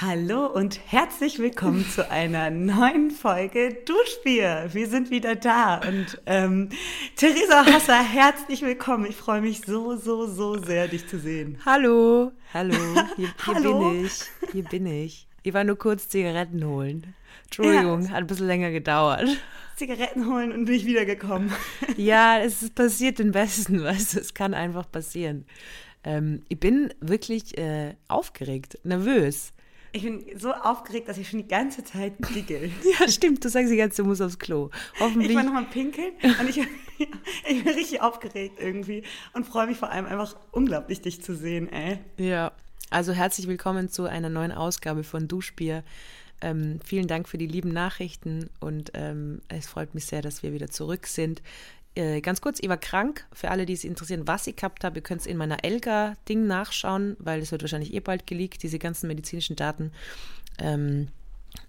Hallo und herzlich willkommen zu einer neuen Folge Duschbier. Wir sind wieder da und ähm, Theresa Hasser, herzlich willkommen. Ich freue mich so, so, so sehr, dich zu sehen. Hallo, hallo, hier, hier Hallo. bin ich, hier bin ich. Ich war nur kurz Zigaretten holen. Entschuldigung, Ja. hat ein bisschen länger gedauert. Zigaretten holen und bin ich wiedergekommen. Ja, es passiert den Besten, weißt du, es kann einfach passieren. Ähm, ich bin wirklich äh, aufgeregt, nervös. Ich bin so aufgeregt, dass ich schon die ganze Zeit giggel. Ja, stimmt, du sagst die ganze Zeit, du musst aufs Klo. Ich Hoffentlich. war nochmal pinkeln und ich, ich bin richtig aufgeregt irgendwie und freue mich vor allem einfach unglaublich, dich zu sehen, ey. Ja, also herzlich willkommen zu einer neuen Ausgabe von Duschbier. Ähm, vielen Dank für die lieben Nachrichten und ähm, es freut mich sehr, dass wir wieder zurück sind. Äh, ganz kurz, ich war krank. Für alle, die es interessieren, was ich gehabt habe, ihr könnt es in meiner Elga-Ding nachschauen, weil es wird wahrscheinlich eh bald geleakt, diese ganzen medizinischen Daten. Ähm,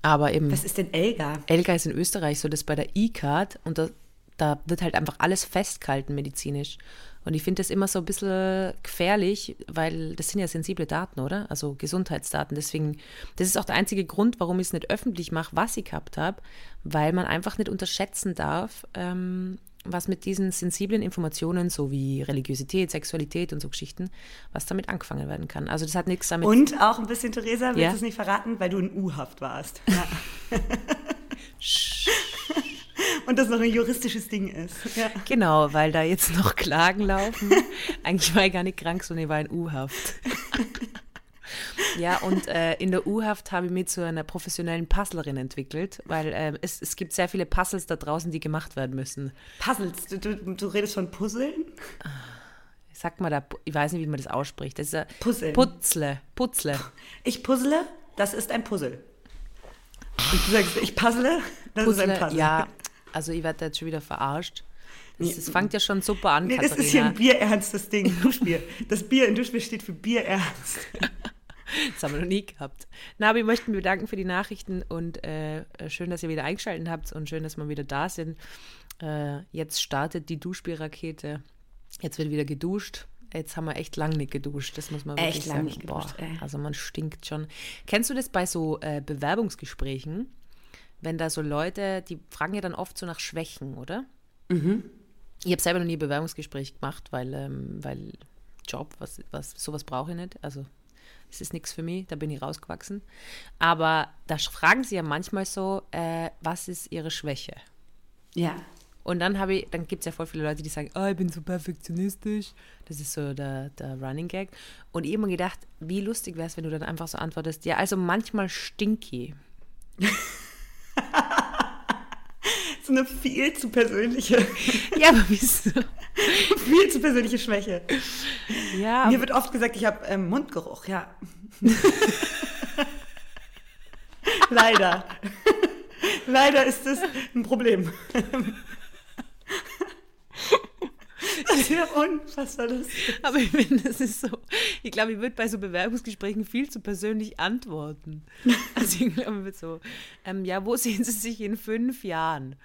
aber eben, Was ist denn Elga? Elga ist in Österreich so, das bei der E-Card und da, da wird halt einfach alles festgehalten medizinisch. Und ich finde das immer so ein bisschen gefährlich, weil das sind ja sensible Daten, oder? Also Gesundheitsdaten. Deswegen, das ist auch der einzige Grund, warum ich es nicht öffentlich mache, was ich gehabt habe, weil man einfach nicht unterschätzen darf, ähm, was mit diesen sensiblen Informationen, so wie Religiosität, Sexualität und so Geschichten, was damit angefangen werden kann. Also das hat nichts damit Und auch ein bisschen, Theresa, willst Ja. du es nicht verraten, weil du in U-Haft warst. Ja. Und das noch ein juristisches Ding ist. Ja. Genau, weil da jetzt noch Klagen laufen. Eigentlich war ich gar nicht krank, sondern ich war in U-Haft. ja, und äh, in der U-Haft habe ich mich zu einer professionellen Puzzlerin entwickelt, weil äh, es, es gibt sehr viele Puzzles da draußen, die gemacht werden müssen. Puzzles, du, du, du redest von Puzzeln? Sag mal da, ich weiß nicht, wie man das ausspricht. Das ist ein Puzzeln. Putzle, Putzle. Ich puzzle, das ist ein Puzzle. Und du sagst, ich puzzle, das ist ein Puzzle, Puzzle. ja, also ich werde da jetzt schon wieder verarscht. Das, das fängt ja schon super an, Nee, das Katharina. ist hier ein bierernstes Ding, Duschbier. Das Bier in Duschbier steht für Bierernst. Das haben wir noch nie gehabt. Na, aber ich möchte mich bedanken für die Nachrichten und äh, schön, dass ihr wieder eingeschaltet habt und schön, dass wir wieder da sind. Äh, jetzt startet die Duschbierrakete. Jetzt wird wieder geduscht. Jetzt haben wir echt lang nicht geduscht, das muss man Echt wirklich lang sagen. nicht geduscht, Boah, also man stinkt schon. Kennst du das bei so äh, Bewerbungsgesprächen? Wenn da so Leute, die fragen ja dann oft so nach Schwächen, oder? Mhm. Ich habe selber noch nie ein Bewerbungsgespräch gemacht, weil, ähm, weil Job, was, was, sowas brauche ich nicht. Also es ist nichts für mich, da bin ich rausgewachsen. Aber da fragen sie ja manchmal so, äh, was ist ihre Schwäche? Ja. Und dann habe ich, dann gibt es ja voll viele Leute, die sagen, oh, ich bin so perfektionistisch. Das ist so der, der Running Gag. Und ich habe mir gedacht, wie lustig wäre es, wenn du dann einfach so antwortest, ja, also manchmal stinky. So eine viel zu persönliche, Ja, aber wieso? viel zu persönliche Schwäche. Ja, Mir wird oft gesagt, ich habe ähm, Mundgeruch, ja. Leider. Leider ist das ein Problem. Das ist ja unfassbar lustig. Aber ich finde, das ist so. Ich glaube, ich würde bei so Bewerbungsgesprächen viel zu persönlich antworten. Also ich glaube, ich würde so, ähm, ja, wo sehen Sie sich in fünf Jahren?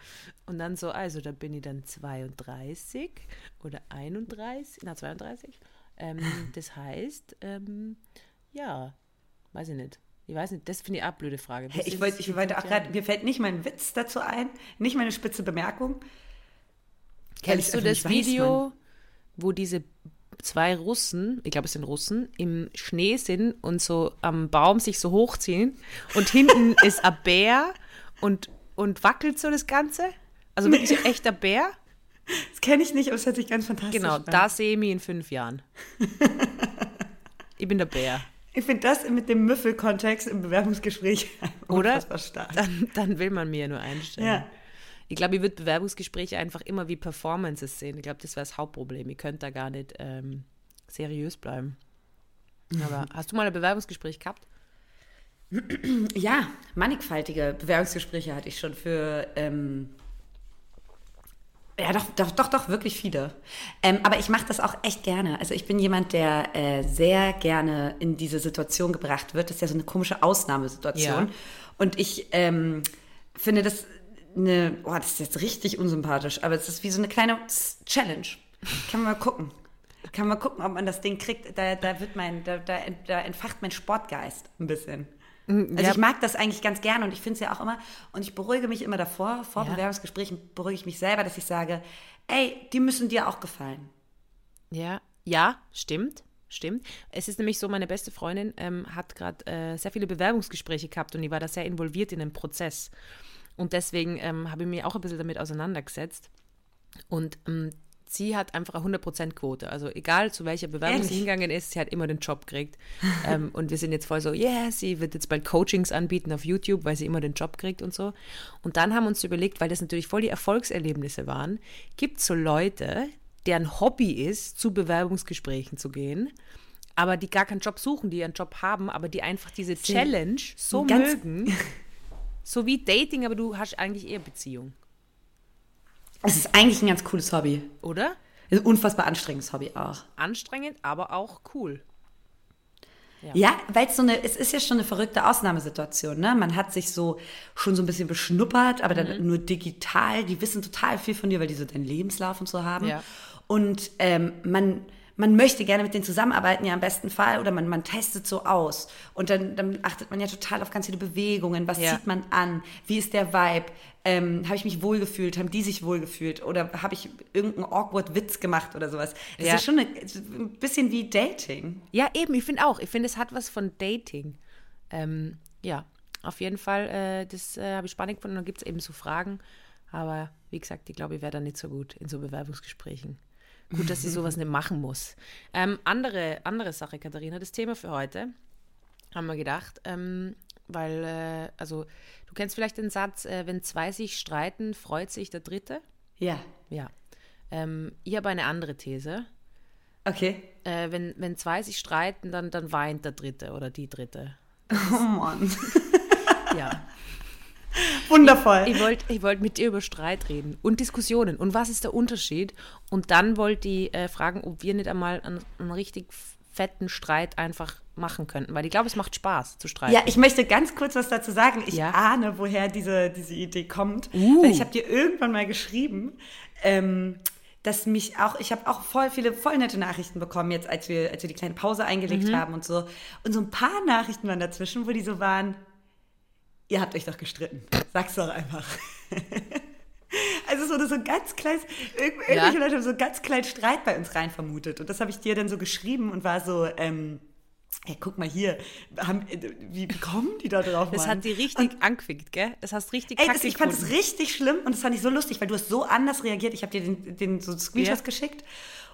Und dann so, also da bin ich dann 32 oder 31, na 32. Ähm, das heißt, ähm, ja, weiß ich nicht. Ich weiß nicht, das finde ich auch eine blöde Frage. Hey, ich wollte, ich wollte auch gerade, mir fällt nicht mein Witz dazu ein, nicht meine spitze Bemerkung. Kennst du das weiß, Video, wo diese zwei Russen, ich glaube es sind Russen, im Schnee sind und so am Baum sich so hochziehen und hinten ist ein Bär und, und wackelt so das Ganze? Also wirklich ein echter Bär? Das kenne ich nicht, aber es hört sich ganz fantastisch Genau, an. da sehe ich mich in fünf Jahren. Ich bin der Bär. Ich finde das mit dem Müffelkontext im Bewerbungsgespräch Oder? Dann, dann will man mir ja nur einstellen. Ja. Ich glaube, ich würde Bewerbungsgespräche einfach immer wie Performances sehen. Ich glaube, das wäre das Hauptproblem. Ich könnte da gar nicht ähm, seriös bleiben. Aber hast du mal ein Bewerbungsgespräch gehabt? Ja, mannigfaltige Bewerbungsgespräche hatte ich schon für. Ähm, ja, doch, doch, doch, doch, wirklich viele. Ähm, aber ich mache das auch echt gerne. Also ich bin jemand, der äh, sehr gerne in diese Situation gebracht wird. Das ist ja so eine komische Ausnahmesituation. Ja. Und ich ähm, finde das eine, oh, das ist jetzt richtig unsympathisch, aber es ist wie so eine kleine Challenge. Kann man mal gucken. Kann man gucken, ob man das Ding kriegt. Da, da wird mein, da, da, da entfacht mein Sportgeist ein bisschen. Also ja. ich mag das eigentlich ganz gerne und ich finde es ja auch immer, und ich beruhige mich immer davor, vor Ja. Bewerbungsgesprächen beruhige ich mich selber, dass ich sage, ey, die müssen dir auch gefallen. Ja, ja, stimmt. Stimmt. Es ist nämlich so, meine beste Freundin ähm, hat gerade äh, sehr viele Bewerbungsgespräche gehabt und die war da sehr involviert in den Prozess. Und deswegen ähm, habe ich mich auch ein bisschen damit auseinandergesetzt. Und ähm, sie hat einfach eine 100%-Quote. Also egal zu welcher Bewerbung sie Ehrlich? hingegangen ist, sie hat immer den Job gekriegt. ähm, und wir sind jetzt voll so, yeah, sie wird jetzt bald Coachings anbieten auf YouTube, weil sie immer den Job kriegt und so. Und dann haben wir uns überlegt, weil das natürlich voll die Erfolgserlebnisse waren, gibt es so Leute, deren Hobby ist, zu Bewerbungsgesprächen zu gehen, aber die gar keinen Job suchen, die einen Job haben, aber die einfach diese Challenge so mögen. So wie Dating, aber du hast eigentlich eher Beziehung, Es ist eigentlich ein ganz cooles Hobby. oder? Ein unfassbar anstrengendes Hobby auch. Anstrengend, aber auch cool. Ja, weil es so eine, es ist ja schon eine verrückte Ausnahmesituation, ne? Man hat sich so schon so ein bisschen beschnuppert, aber dann Mhm. nur digital. Die wissen total viel von dir, weil die so deinen Lebenslauf und so haben. Ja. Und ähm, man, man möchte gerne mit denen zusammenarbeiten, ja im besten Fall, oder man, man testet so aus. Und dann, dann achtet man ja total auf ganz viele Bewegungen. Was Ja. zieht man an? Wie ist der Vibe? Ähm, habe ich mich wohlgefühlt? Haben die sich wohlgefühlt? Oder habe ich irgendeinen awkward Witz gemacht oder sowas? Das Ja. ist schon eine, ein bisschen wie Dating. Ja, eben, ich finde auch. Ich finde, es hat was von Dating. Ähm, ja, auf jeden Fall, äh, das äh, habe ich spannend gefunden. Dann gibt es eben so Fragen. Aber wie gesagt, ich glaube, ich wäre da nicht so gut in so Bewerbungsgesprächen. Gut, dass ich sowas nicht machen muss. Ähm, andere, andere Sache, Katharina, das Thema für heute haben wir gedacht, ähm, weil, äh, also, du kennst vielleicht den Satz, äh, wenn zwei sich streiten, freut sich der Dritte. Ja. Ja. Ähm, ich habe eine andere These. Okay. Äh, wenn, wenn zwei sich streiten, dann, dann weint der Dritte oder die Dritte. Oh Mann. Ja. Wundervoll. Ich wollte ich wollt mit dir über Streit reden und Diskussionen und was ist der Unterschied. Und dann wollte ich äh, fragen, ob wir nicht einmal einen, einen richtig fetten Streit einfach machen könnten, weil ich glaube, es macht Spaß zu streiten. Ja, ich möchte ganz kurz was dazu sagen. Ich Ja. ahne, woher diese, diese Idee kommt. Uh. Weil ich habe dir irgendwann mal geschrieben, ähm, dass mich auch, ich habe auch voll viele, voll nette Nachrichten bekommen, jetzt als wir, als wir die kleine Pause eingelegt Mhm. haben und so. Und so ein paar Nachrichten waren dazwischen, wo die so waren, ihr habt euch doch gestritten. Sag's doch einfach. Also so, so ein ganz kleines, irg irgendwelche Leute haben so einen ganz kleinen Streit bei uns rein vermutet. Und das habe ich dir dann so geschrieben und war so, ähm, ja, guck mal hier, haben, äh, wie, kommen die da drauf? das Mann? hat die richtig angefickt, gell? Das hast richtig Ey, das, ich fand es richtig schlimm und das fand ich so lustig, weil du hast so anders reagiert. Ich habe dir den, den so Screenshots Ja. geschickt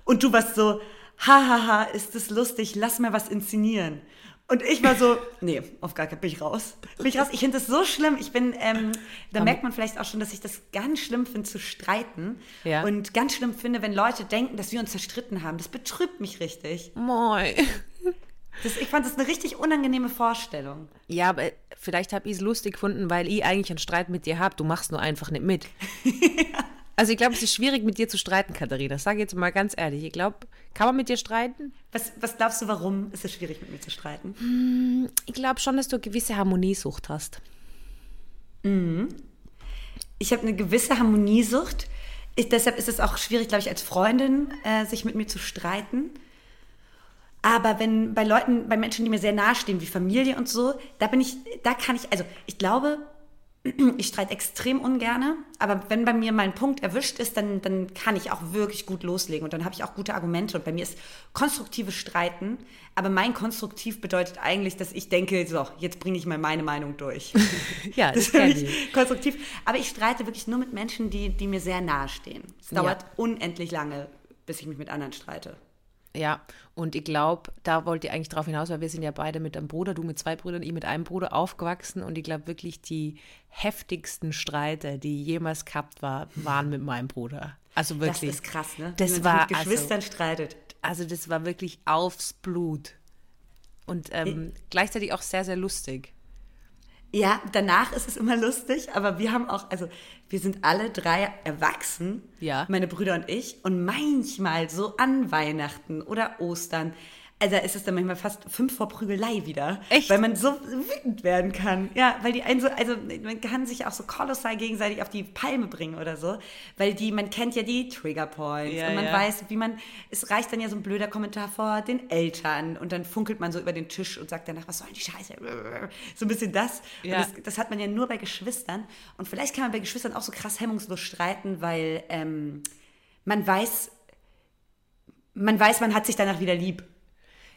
und du warst so, hahaha, ist das lustig, lass mal was inszenieren. Und ich war so, nee, auf gar keinen bin ich raus. Bin ich raus. Ich finde das so schlimm. Ich bin, ähm, da merkt man vielleicht auch schon, dass ich das ganz schlimm finde zu streiten. Ja. Und ganz schlimm finde, wenn Leute denken, dass wir uns zerstritten haben. Das betrübt mich richtig. Moi. Das, ich fand das eine richtig unangenehme Vorstellung. Ja, aber vielleicht habe ich es lustig gefunden, weil ich eigentlich einen Streit mit dir habe. Du machst nur einfach nicht mit. Also ich glaube, es ist schwierig, mit dir zu streiten, Katharina. Sag jetzt mal ganz ehrlich. Ich glaube, kann man mit dir streiten? Was, was glaubst du, warum ist es schwierig, mit mir zu streiten? Ich glaube schon, dass du eine gewisse Harmoniesucht hast. Ich habe eine gewisse Harmoniesucht. Ich, deshalb ist es auch schwierig, glaube ich, als Freundin äh, sich mit mir zu streiten. Aber wenn bei Leuten, bei Menschen, die mir sehr nahestehen, wie Familie und so, da bin ich, da kann ich, also ich glaube, ich streite extrem ungerne, aber wenn bei mir mal ein Punkt erwischt ist, dann, dann kann ich auch wirklich gut loslegen und dann habe ich auch gute Argumente. Und bei mir ist konstruktives Streiten, aber mein konstruktiv bedeutet eigentlich, dass ich denke, so, jetzt bringe ich mal meine Meinung durch. Ja, das ist kenn mich ich. konstruktiv. Aber ich streite wirklich nur mit Menschen, die, die mir sehr nahe stehen. Es Ja. dauert unendlich lange, bis ich mich mit anderen streite. Ja, und ich glaube, da wollt ihr eigentlich drauf hinaus, weil wir sind ja beide mit einem Bruder, du mit zwei Brüdern, ich mit einem Bruder aufgewachsen und ich glaube wirklich die heftigsten Streite, die jemals gehabt war, waren mit meinem Bruder. Also Das wirklich. ist krass, ne? Das Wie man war mit Geschwistern streitet. Also das war wirklich aufs Blut. Und ähm, gleichzeitig auch sehr, sehr lustig. Ja, danach ist es immer lustig, aber wir haben auch, also wir sind alle drei erwachsen, Ja. meine Brüder und ich, und manchmal so an Weihnachten oder Ostern, Also ist es dann manchmal fast fünf vor Prügelei wieder. Echt? Weil man so wütend werden kann. Ja, weil die einen so, also man kann sich auch so kolossal gegenseitig auf die Palme bringen oder so. Weil die, man kennt ja die Trigger Points Ja, und man ja. weiß, wie man, es reicht dann ja so ein blöder Kommentar vor den Eltern und dann funkelt man so über den Tisch und sagt danach, was soll denn die Scheiße? So ein bisschen das. Ja. Das, das hat man ja nur bei Geschwistern. Und vielleicht kann man bei Geschwistern auch so krass hemmungslos streiten, weil ähm, man weiß, man weiß, man hat sich danach wieder lieb.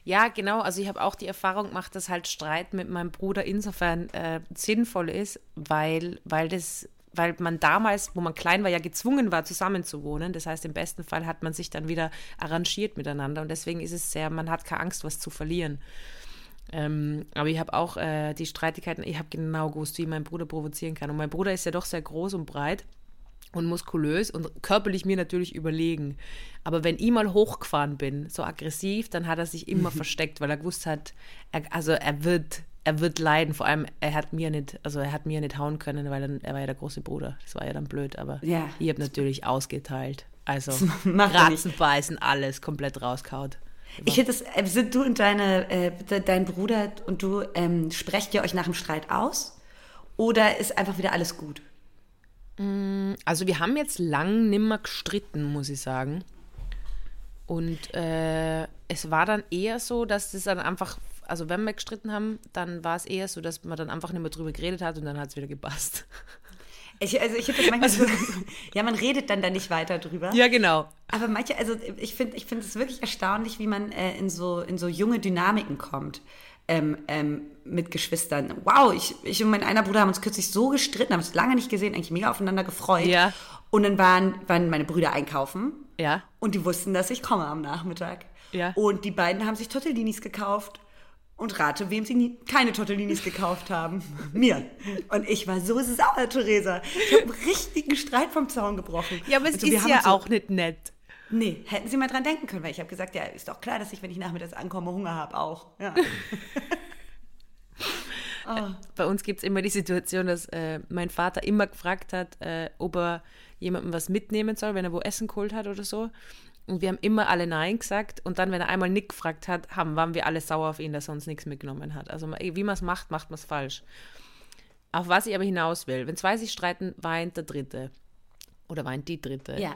Ja, genau. Also ich habe auch die Erfahrung gemacht, dass halt Streit mit meinem Bruder insofern äh, sinnvoll ist, weil, weil das, weil man damals, wo man klein war, ja gezwungen war, zusammenzuwohnen. Das heißt, im besten Fall hat man sich dann wieder arrangiert miteinander und deswegen ist es sehr, man hat keine Angst, was zu verlieren. Ähm, aber ich habe auch äh, die Streitigkeiten, ich habe genau gewusst, wie mein Bruder provozieren kann. Und mein Bruder ist ja doch sehr groß und breit und muskulös und körperlich mir natürlich überlegen. Aber wenn ich mal hochgefahren bin, so aggressiv, dann hat er sich immer versteckt, weil er gewusst hat, er, also er wird, er wird leiden. Vor allem, er hat mir nicht, also er hat mir nicht hauen können, weil er, er war ja der große Bruder. Das war ja dann blöd, aber Ja. ich habe natürlich ausgeteilt. Also macht er nicht. Ratzen, Beißen, alles komplett rauskaut. Ich hätte es, äh, sind du und deine, äh, de- dein Bruder und du, ähm, sprecht ihr euch nach dem Streit aus? Oder ist einfach wieder alles gut? Also wir haben jetzt lang nimmer gestritten, muss ich sagen. Und äh, es war dann eher so, dass das dann einfach, also wenn wir gestritten haben, dann war es eher so, dass man dann einfach nicht mehr drüber geredet hat und dann hat es wieder gepasst. Ich, also ich habe das manchmal so, ja, man redet dann da nicht weiter drüber. Ja, genau. Aber manche, also ich finde ich finde es wirklich erstaunlich, wie man äh, in, so, in so junge Dynamiken kommt. Ähm, ähm, mit Geschwistern. Wow, ich, ich und mein einer Bruder haben uns kürzlich so gestritten, haben uns lange nicht gesehen, eigentlich mega aufeinander gefreut. Ja. Und dann waren, waren meine Brüder einkaufen Ja. und die wussten, dass ich komme am Nachmittag. Ja. Und die beiden haben sich Tortellinis gekauft. Und rate, wem sie nie, keine Tortellinis gekauft haben. Mir. Und ich war so sauer, Theresa. Ich habe einen richtigen Streit vom Zaun gebrochen. Ja, aber es Also ist ja so- auch nicht nett. Nee, hätten Sie mal dran denken können, weil ich habe gesagt, ja, ist doch klar, dass ich, wenn ich nachmittags ankomme, Hunger habe auch. Ja. Bei uns gibt es immer die Situation, dass äh, mein Vater immer gefragt hat, äh, ob er jemandem was mitnehmen soll, wenn er wo Essen geholt hat oder so. Und wir haben immer alle Nein gesagt. Und dann, wenn er einmal nicht gefragt hat, haben, waren wir alle sauer auf ihn, dass er uns nichts mitgenommen hat. Also wie man es macht, macht man es falsch. Auf was ich aber hinaus will, wenn zwei sich streiten, weint der Dritte. Oder weint die Dritte. ja.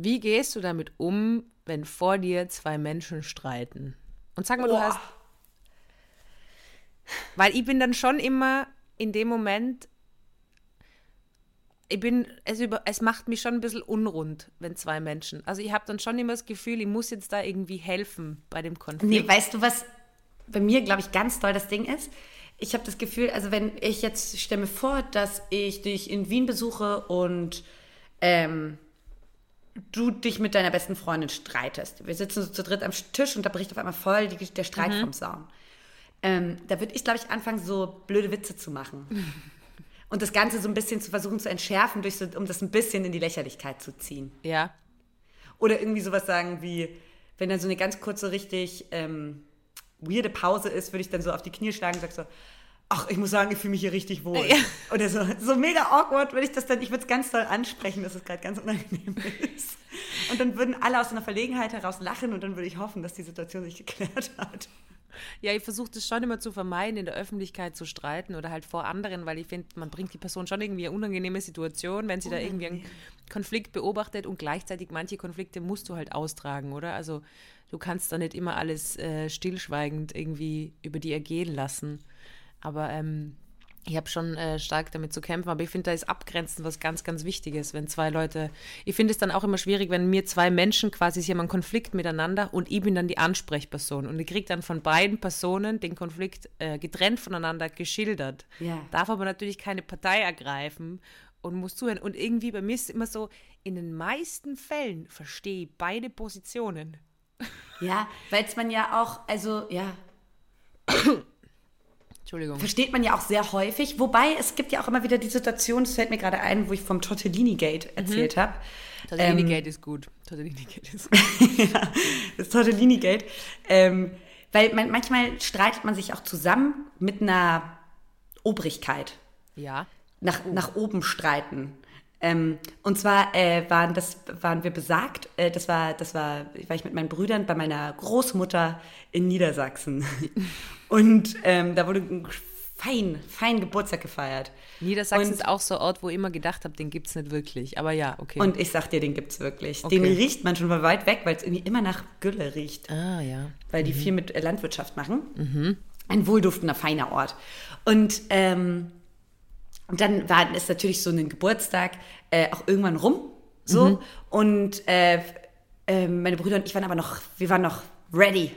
Wie gehst du damit um, wenn vor dir zwei Menschen streiten? Und sag mal, du Boah. hast. Weil ich bin dann schon immer in dem Moment. Ich bin, es, über, es macht mich schon ein bisschen unrund, wenn zwei Menschen. Also ich habe dann schon immer das Gefühl, ich muss jetzt da irgendwie helfen bei dem Konflikt. Nee, weißt du, was bei mir, glaube ich, ganz doll das Ding ist? Ich habe das Gefühl, also wenn ich jetzt, stelle mir vor, dass ich dich in Wien besuche und ähm, du dich mit deiner besten Freundin streitest. Wir sitzen so zu dritt am Tisch und da bricht auf einmal voll die, der Streit vom Zaun. Ähm, da würde ich, glaube ich, anfangen, so blöde Witze zu machen. Und das Ganze so ein bisschen zu versuchen zu entschärfen, durch so, um das ein bisschen in die Lächerlichkeit zu ziehen. ja. Oder irgendwie sowas sagen wie, wenn dann so eine ganz kurze, richtig ähm, weirde Pause ist, würde ich dann so auf die Knie schlagen und sag so, ach, ich muss sagen, ich fühle mich hier richtig wohl. Ja. Oder so, so mega awkward würde ich das dann, ich würde es ganz doll ansprechen, dass es gerade ganz unangenehm ist. Und dann würden alle aus einer Verlegenheit heraus lachen und dann würde ich hoffen, dass die Situation sich geklärt hat. Ja, ich versuche das schon immer zu vermeiden, in der Öffentlichkeit zu streiten oder halt vor anderen, weil ich finde, man bringt die Person schon irgendwie in eine unangenehme Situation, wenn sie da irgendwie einen Konflikt beobachtet und gleichzeitig manche Konflikte musst du halt austragen, oder? Also du kannst da nicht immer alles äh, stillschweigend irgendwie über die ergehen lassen. Aber ähm, ich habe schon äh, stark damit zu kämpfen, aber ich finde, da ist Abgrenzen was ganz, ganz Wichtiges, wenn zwei Leute. Ich finde es dann auch immer schwierig, wenn mir zwei Menschen quasi, sie haben einen Konflikt miteinander und ich bin dann die Ansprechperson und ich kriege dann von beiden Personen den Konflikt äh, getrennt voneinander geschildert. Ja. Darf aber natürlich keine Partei ergreifen und muss zuhören. Und irgendwie bei mir ist es immer so, in den meisten Fällen verstehe ich beide Positionen. Ja, weil es man ja auch, also ja, Entschuldigung. versteht man ja auch sehr häufig. Wobei es gibt ja auch immer wieder die Situation, das fällt mir gerade ein, wo ich vom Tortellini-Gate erzählt habe. Tortellini-Gate ist gut. Tortellini-Gate ist gut. ja, das Tortellini-Gate. Ähm, weil man, manchmal streitet man sich auch zusammen mit einer Obrigkeit. Ja. Nach, nach oben streiten. Ähm, und zwar äh, waren das waren wir besagt. Äh, das war das war war ich mit meinen Brüdern bei meiner Großmutter in Niedersachsen. und ähm, da wurde ein fein fein Geburtstag gefeiert. Niedersachsen Und- ist auch so ein Ort, wo ich immer gedacht habe, den gibt es nicht wirklich. Aber ja, okay. Und ich sag dir, den gibt's wirklich. Okay. Den riecht man schon von weit weg, weil es irgendwie immer nach Gülle riecht. ah, ja. weil die viel mit äh, Landwirtschaft machen. Ein wohlduftender, feiner Ort. Und ähm, und dann war ist natürlich so ein Geburtstag äh, auch irgendwann rum. So. Und äh, äh, meine Brüder und ich waren aber noch, wir waren noch ready,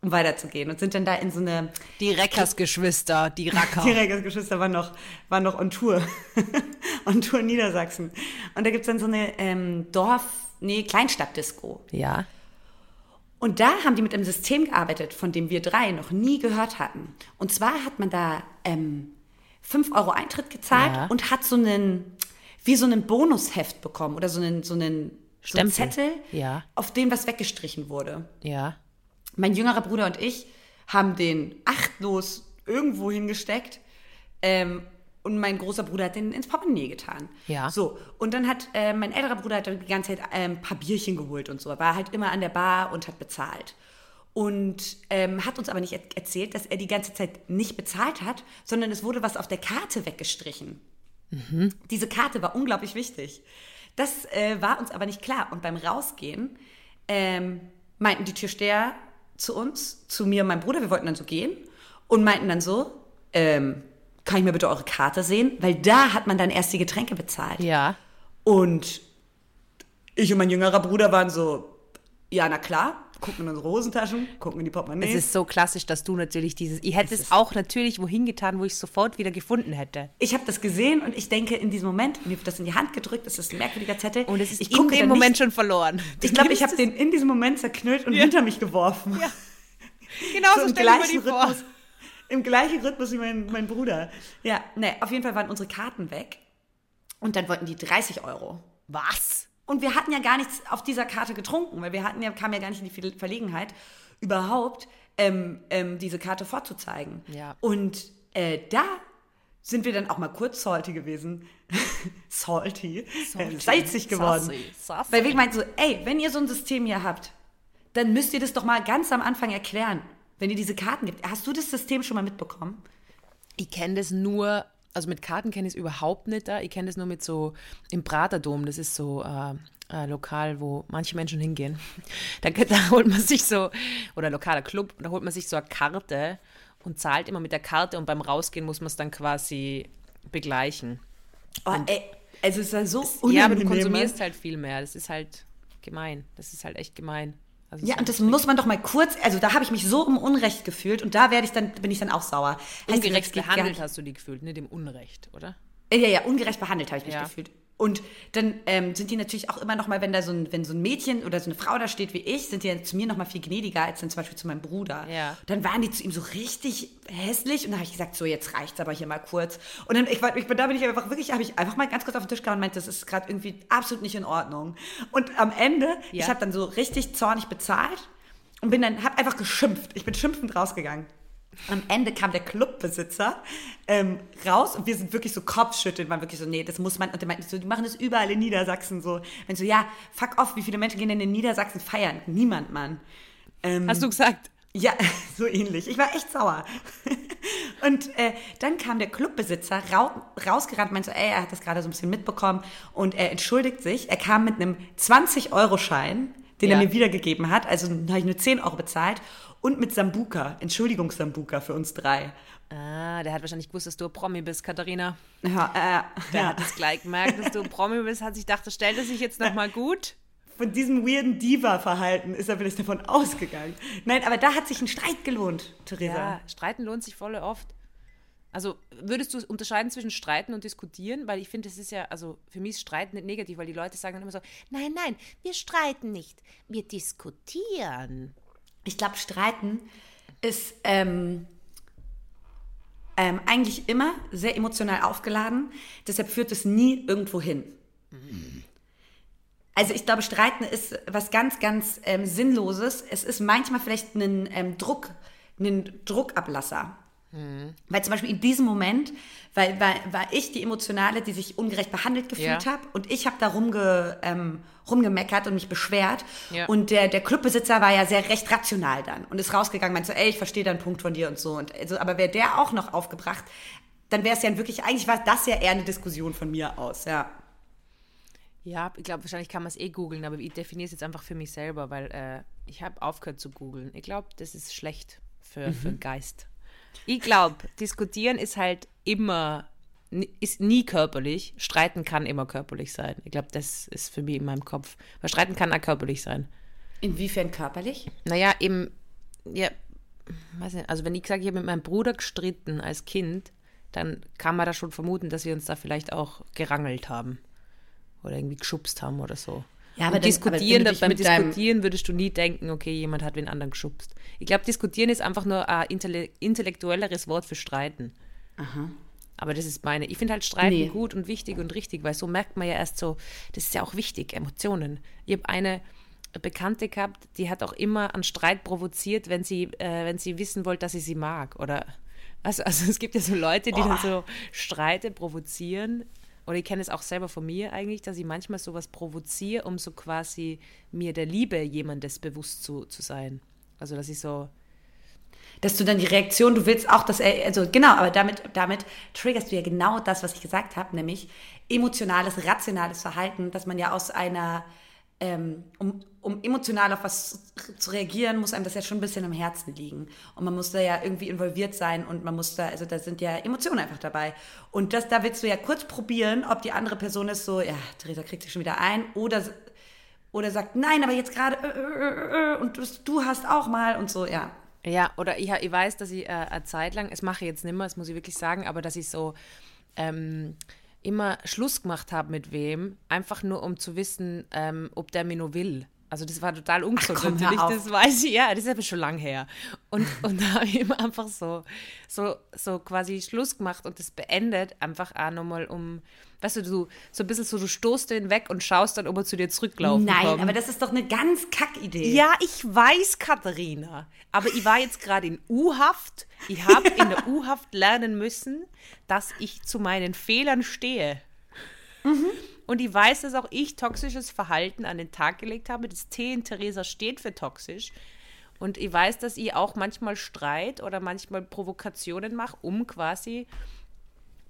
um weiterzugehen. Und sind dann da in so eine Die Reckersgeschwister, die Racker. die Regelsgeschwister waren noch, waren noch on Tour. on Tour Niedersachsen. Und da gibt's dann so eine ähm, Dorf, nee, Kleinstadtdisco. ja. Und da haben die mit einem System gearbeitet, von dem wir drei noch nie gehört hatten. Und zwar hat man da ähm, 5 Euro Eintritt gezahlt Ja. und hat so einen, wie so einen Bonusheft bekommen oder so einen, so einen, so einen. Zettel, Ja. auf dem was weggestrichen wurde. Ja. Mein jüngerer Bruder und ich haben den achtlos irgendwo hingesteckt. Ähm, und mein großer Bruder hat den ins Portemonnaie getan. Ja. So, und dann hat äh, mein älterer Bruder hat dann die ganze Zeit ähm, ein paar Bierchen geholt und so. Er war halt immer an der Bar und hat bezahlt. Und ähm, hat uns aber nicht er erzählt, dass er die ganze Zeit nicht bezahlt hat, sondern es wurde was auf der Karte weggestrichen. Diese Karte war unglaublich wichtig. Das äh, war uns aber nicht klar. Und beim Rausgehen ähm, meinten die Türsteher zu uns, zu mir und meinem Bruder, wir wollten dann so gehen und meinten dann so, ähm, kann ich mir bitte eure Karte sehen? Weil da hat man dann erst die Getränke bezahlt. Ja. Und ich und mein jüngerer Bruder waren so, ja, na klar, gucken in unsere Hosentaschen, gucken in die Es Portemonnaies. ist so klassisch, dass du natürlich dieses. Ich hätte Es es auch natürlich wohin getan, wo ich es sofort wieder gefunden hätte. ich habe das gesehen und ich denke, in diesem Moment, mir wird das in die Hand gedrückt, das ist ein merkwürdiger Zettel. Und es ist ich in dem Moment nicht, schon verloren. Ich glaube, ich habe den in diesem Moment zerknüllt und hinter mich geworfen. Ja. Genau so so im stell ich mir gleichen die vor. Rhythmus. Im gleichen Rhythmus wie mein, mein Bruder. Ja, ne, auf jeden Fall waren unsere Karten weg. Und dann wollten die 30 Euro. Was? Und wir hatten ja gar nichts auf dieser Karte getrunken, weil wir hatten ja, kamen ja gar nicht in die Verlegenheit, überhaupt ähm, ähm, diese Karte vorzuzeigen. Ja. Und äh, da sind wir dann auch mal kurz salty gewesen. salty. Äh, salzig geworden. Sassy, sassy. Weil wir meinten so, ey, wenn ihr so ein System hier habt, dann müsst ihr das doch mal ganz am Anfang erklären. Wenn ihr diese Karten gibt. Hast du das System schon mal mitbekommen? Ich kenne das nur, also mit Karten kenne ich es überhaupt nicht da. Ich kenne das nur mit so im Praterdom. Das ist so äh, ein Lokal, wo manche Menschen hingehen. Da, da holt man sich so, oder lokaler Club, da holt man sich so eine Karte und zahlt immer mit der Karte und beim Rausgehen muss man es dann quasi begleichen. Oh, ey, also es ist ja so Ja, aber du unangenehm, konsumierst ne? halt viel mehr. Das ist halt gemein. Das ist halt echt gemein. Also Ja, und das muss man doch mal kurz, also da habe ich mich so im Unrecht gefühlt und da werde ich dann, bin ich dann auch sauer. Heißt, ungerecht gar behandelt hast du die gefühlt, nicht im Unrecht, oder? Ja, ja, ungerecht behandelt habe ich mich Ja. gefühlt. Und dann ähm, sind die natürlich auch immer noch mal, wenn da so ein, wenn so ein Mädchen oder so eine Frau da steht wie ich, sind die ja zu mir noch mal viel gnädiger als dann zum Beispiel zu meinem Bruder. Ja. Dann waren die zu ihm so richtig hässlich und dann habe ich gesagt, so jetzt reicht's aber hier mal kurz. Und dann, ich, war- ich, da bin ich einfach wirklich, habe ich einfach mal ganz kurz auf den Tisch gehauen und meinte, das ist gerade irgendwie absolut nicht in Ordnung. Und am Ende, Ja. ich habe dann so richtig zornig bezahlt und bin dann, habe einfach geschimpft. Ich bin schimpfend rausgegangen. Am Ende kam der Clubbesitzer ähm, raus und wir sind wirklich so Kopfschütteln, waren wirklich so, nee, das muss man, und der meinte so, die machen das überall in Niedersachsen so. Wenn so, ja, fuck off, wie viele Menschen gehen denn in Niedersachsen feiern? Niemand, Mann. Ähm, Hast du gesagt? ja, so ähnlich. Ich war echt sauer. Und äh, dann kam der Clubbesitzer rau rausgerannt, meinte so, ey, er hat das gerade so ein bisschen mitbekommen und er entschuldigt sich. Er kam mit einem 20-Euro-Schein, den Ja. er mir wiedergegeben hat, also habe ich nur 10 Euro bezahlt und mit Sambuka, Entschuldigungssambuka für uns drei. Ah, der hat wahrscheinlich gewusst, dass du ein Promi bist, Katharina. Ja, äh, Der ja. hat es gleich gemerkt, dass du ein Promi bist, hat sich gedacht, das stellt er sich jetzt nochmal gut. Von diesem weirden Diva-Verhalten ist er vielleicht davon ausgegangen. Nein, aber da hat sich ein Streit gelohnt, Theresa. Ja, streiten lohnt sich voll oft. Also würdest du unterscheiden zwischen streiten und diskutieren? Weil ich finde, es ist ja, also für mich ist Streiten nicht negativ, weil die Leute sagen dann immer so, nein, nein, wir streiten nicht, wir diskutieren. Ich glaube, Streiten ist ähm, ähm, eigentlich immer sehr emotional aufgeladen. Deshalb führt es nie irgendwo hin. Also ich glaube, Streiten ist was ganz, ganz ähm, Sinnloses. Es ist manchmal vielleicht ein ähm, Druck, ein Druckablasser. Mhm. Weil zum Beispiel in diesem Moment, weil, weil, war ich die Emotionale, die sich ungerecht behandelt gefühlt Ja. habe und ich habe da rumge, ähm, rumgemeckert und mich beschwert. Ja. Und der, der Clubbesitzer war ja sehr recht rational dann und ist rausgegangen, meinte so, ey, ich verstehe deinen Punkt von dir und so. Und also, aber wäre der auch noch aufgebracht, dann wäre es ja wirklich, eigentlich war das ja eher eine Diskussion von mir aus, ja. Ja, ich glaube, wahrscheinlich kann man es eh googeln, aber ich definiere es jetzt einfach für mich selber, weil äh, ich habe aufgehört zu googeln. Ich glaube, das ist schlecht für, für den Geist. Ich glaube, diskutieren ist halt immer, ist nie körperlich. Streiten kann immer körperlich sein. Ich glaube, das ist für mich in meinem Kopf. Weil Streiten kann auch körperlich sein. Inwiefern körperlich? Naja, eben, ja, weiß nicht, also wenn ich sage, ich habe mit meinem Bruder gestritten als Kind, dann kann man da schon vermuten, dass wir uns da vielleicht auch gerangelt haben. Oder irgendwie geschubst haben oder so. Ja, aber dann- diskutieren, aber beim Diskutieren würdest du nie denken, okay, jemand hat wen anderen geschubst. Ich glaube, diskutieren ist einfach nur ein intelle intellektuelleres Wort für streiten. Aber das ist meine. Ich finde halt Streiten Nee. gut und wichtig und richtig, weil so merkt man ja erst so, das ist ja auch wichtig, Emotionen. Ich habe eine Bekannte gehabt, die hat auch immer einen Streit provoziert, wenn sie, äh, wenn sie wissen wollte, dass ich sie mag. Oder also, also es gibt ja so Leute, die dann so Streite provozieren. Oder ich kenne es auch selber von mir eigentlich, dass ich manchmal sowas provoziere, um so quasi mir der Liebe jemandes bewusst zu, zu sein. Also dass ich so, dass du dann die Reaktion, du willst auch, dass er, also genau, aber damit, damit triggerst du ja genau das, was ich gesagt habe, nämlich emotionales, rationales Verhalten, dass man ja aus einer, ähm, um, um emotional auf was zu reagieren, muss einem das ja schon ein bisschen am Herzen liegen. Und man muss da ja irgendwie involviert sein und man muss da, also da sind ja Emotionen einfach dabei. Und das, da willst du ja kurz probieren, ob die andere Person ist so, ja, Theresa kriegt sich schon wieder ein oder, oder sagt, nein, aber jetzt gerade, äh, äh, äh, und du, hast auch mal und so, ja. Ja, oder ich, ich weiß, dass ich eine Zeit lang, es mache ich jetzt nicht mehr, das muss ich wirklich sagen, aber dass ich so ähm, immer Schluss gemacht habe mit wem, einfach nur um zu wissen, ähm, ob der mir nur will. Also das war total ungesund komm, natürlich, auf. das weiß ich, ja, das ist aber schon lang her. Und, und da habe ich immer einfach so, so, so quasi Schluss gemacht und das beendet einfach auch nochmal um, weißt du, du, so ein bisschen so, du stoßt den weg und schaust dann, ob er zu dir zurücklaufen Nein, kommt. aber das ist doch eine ganz Kackidee. Ja, ich weiß, Katharina. Aber ich war jetzt gerade in U-Haft. Ich habe in der U-Haft lernen müssen, dass ich zu meinen Fehlern stehe. Und ich weiß, dass auch ich toxisches Verhalten an den Tag gelegt habe. Das T in Theresa steht für toxisch. Und ich weiß, dass ich auch manchmal Streit oder manchmal Provokationen mache, um quasi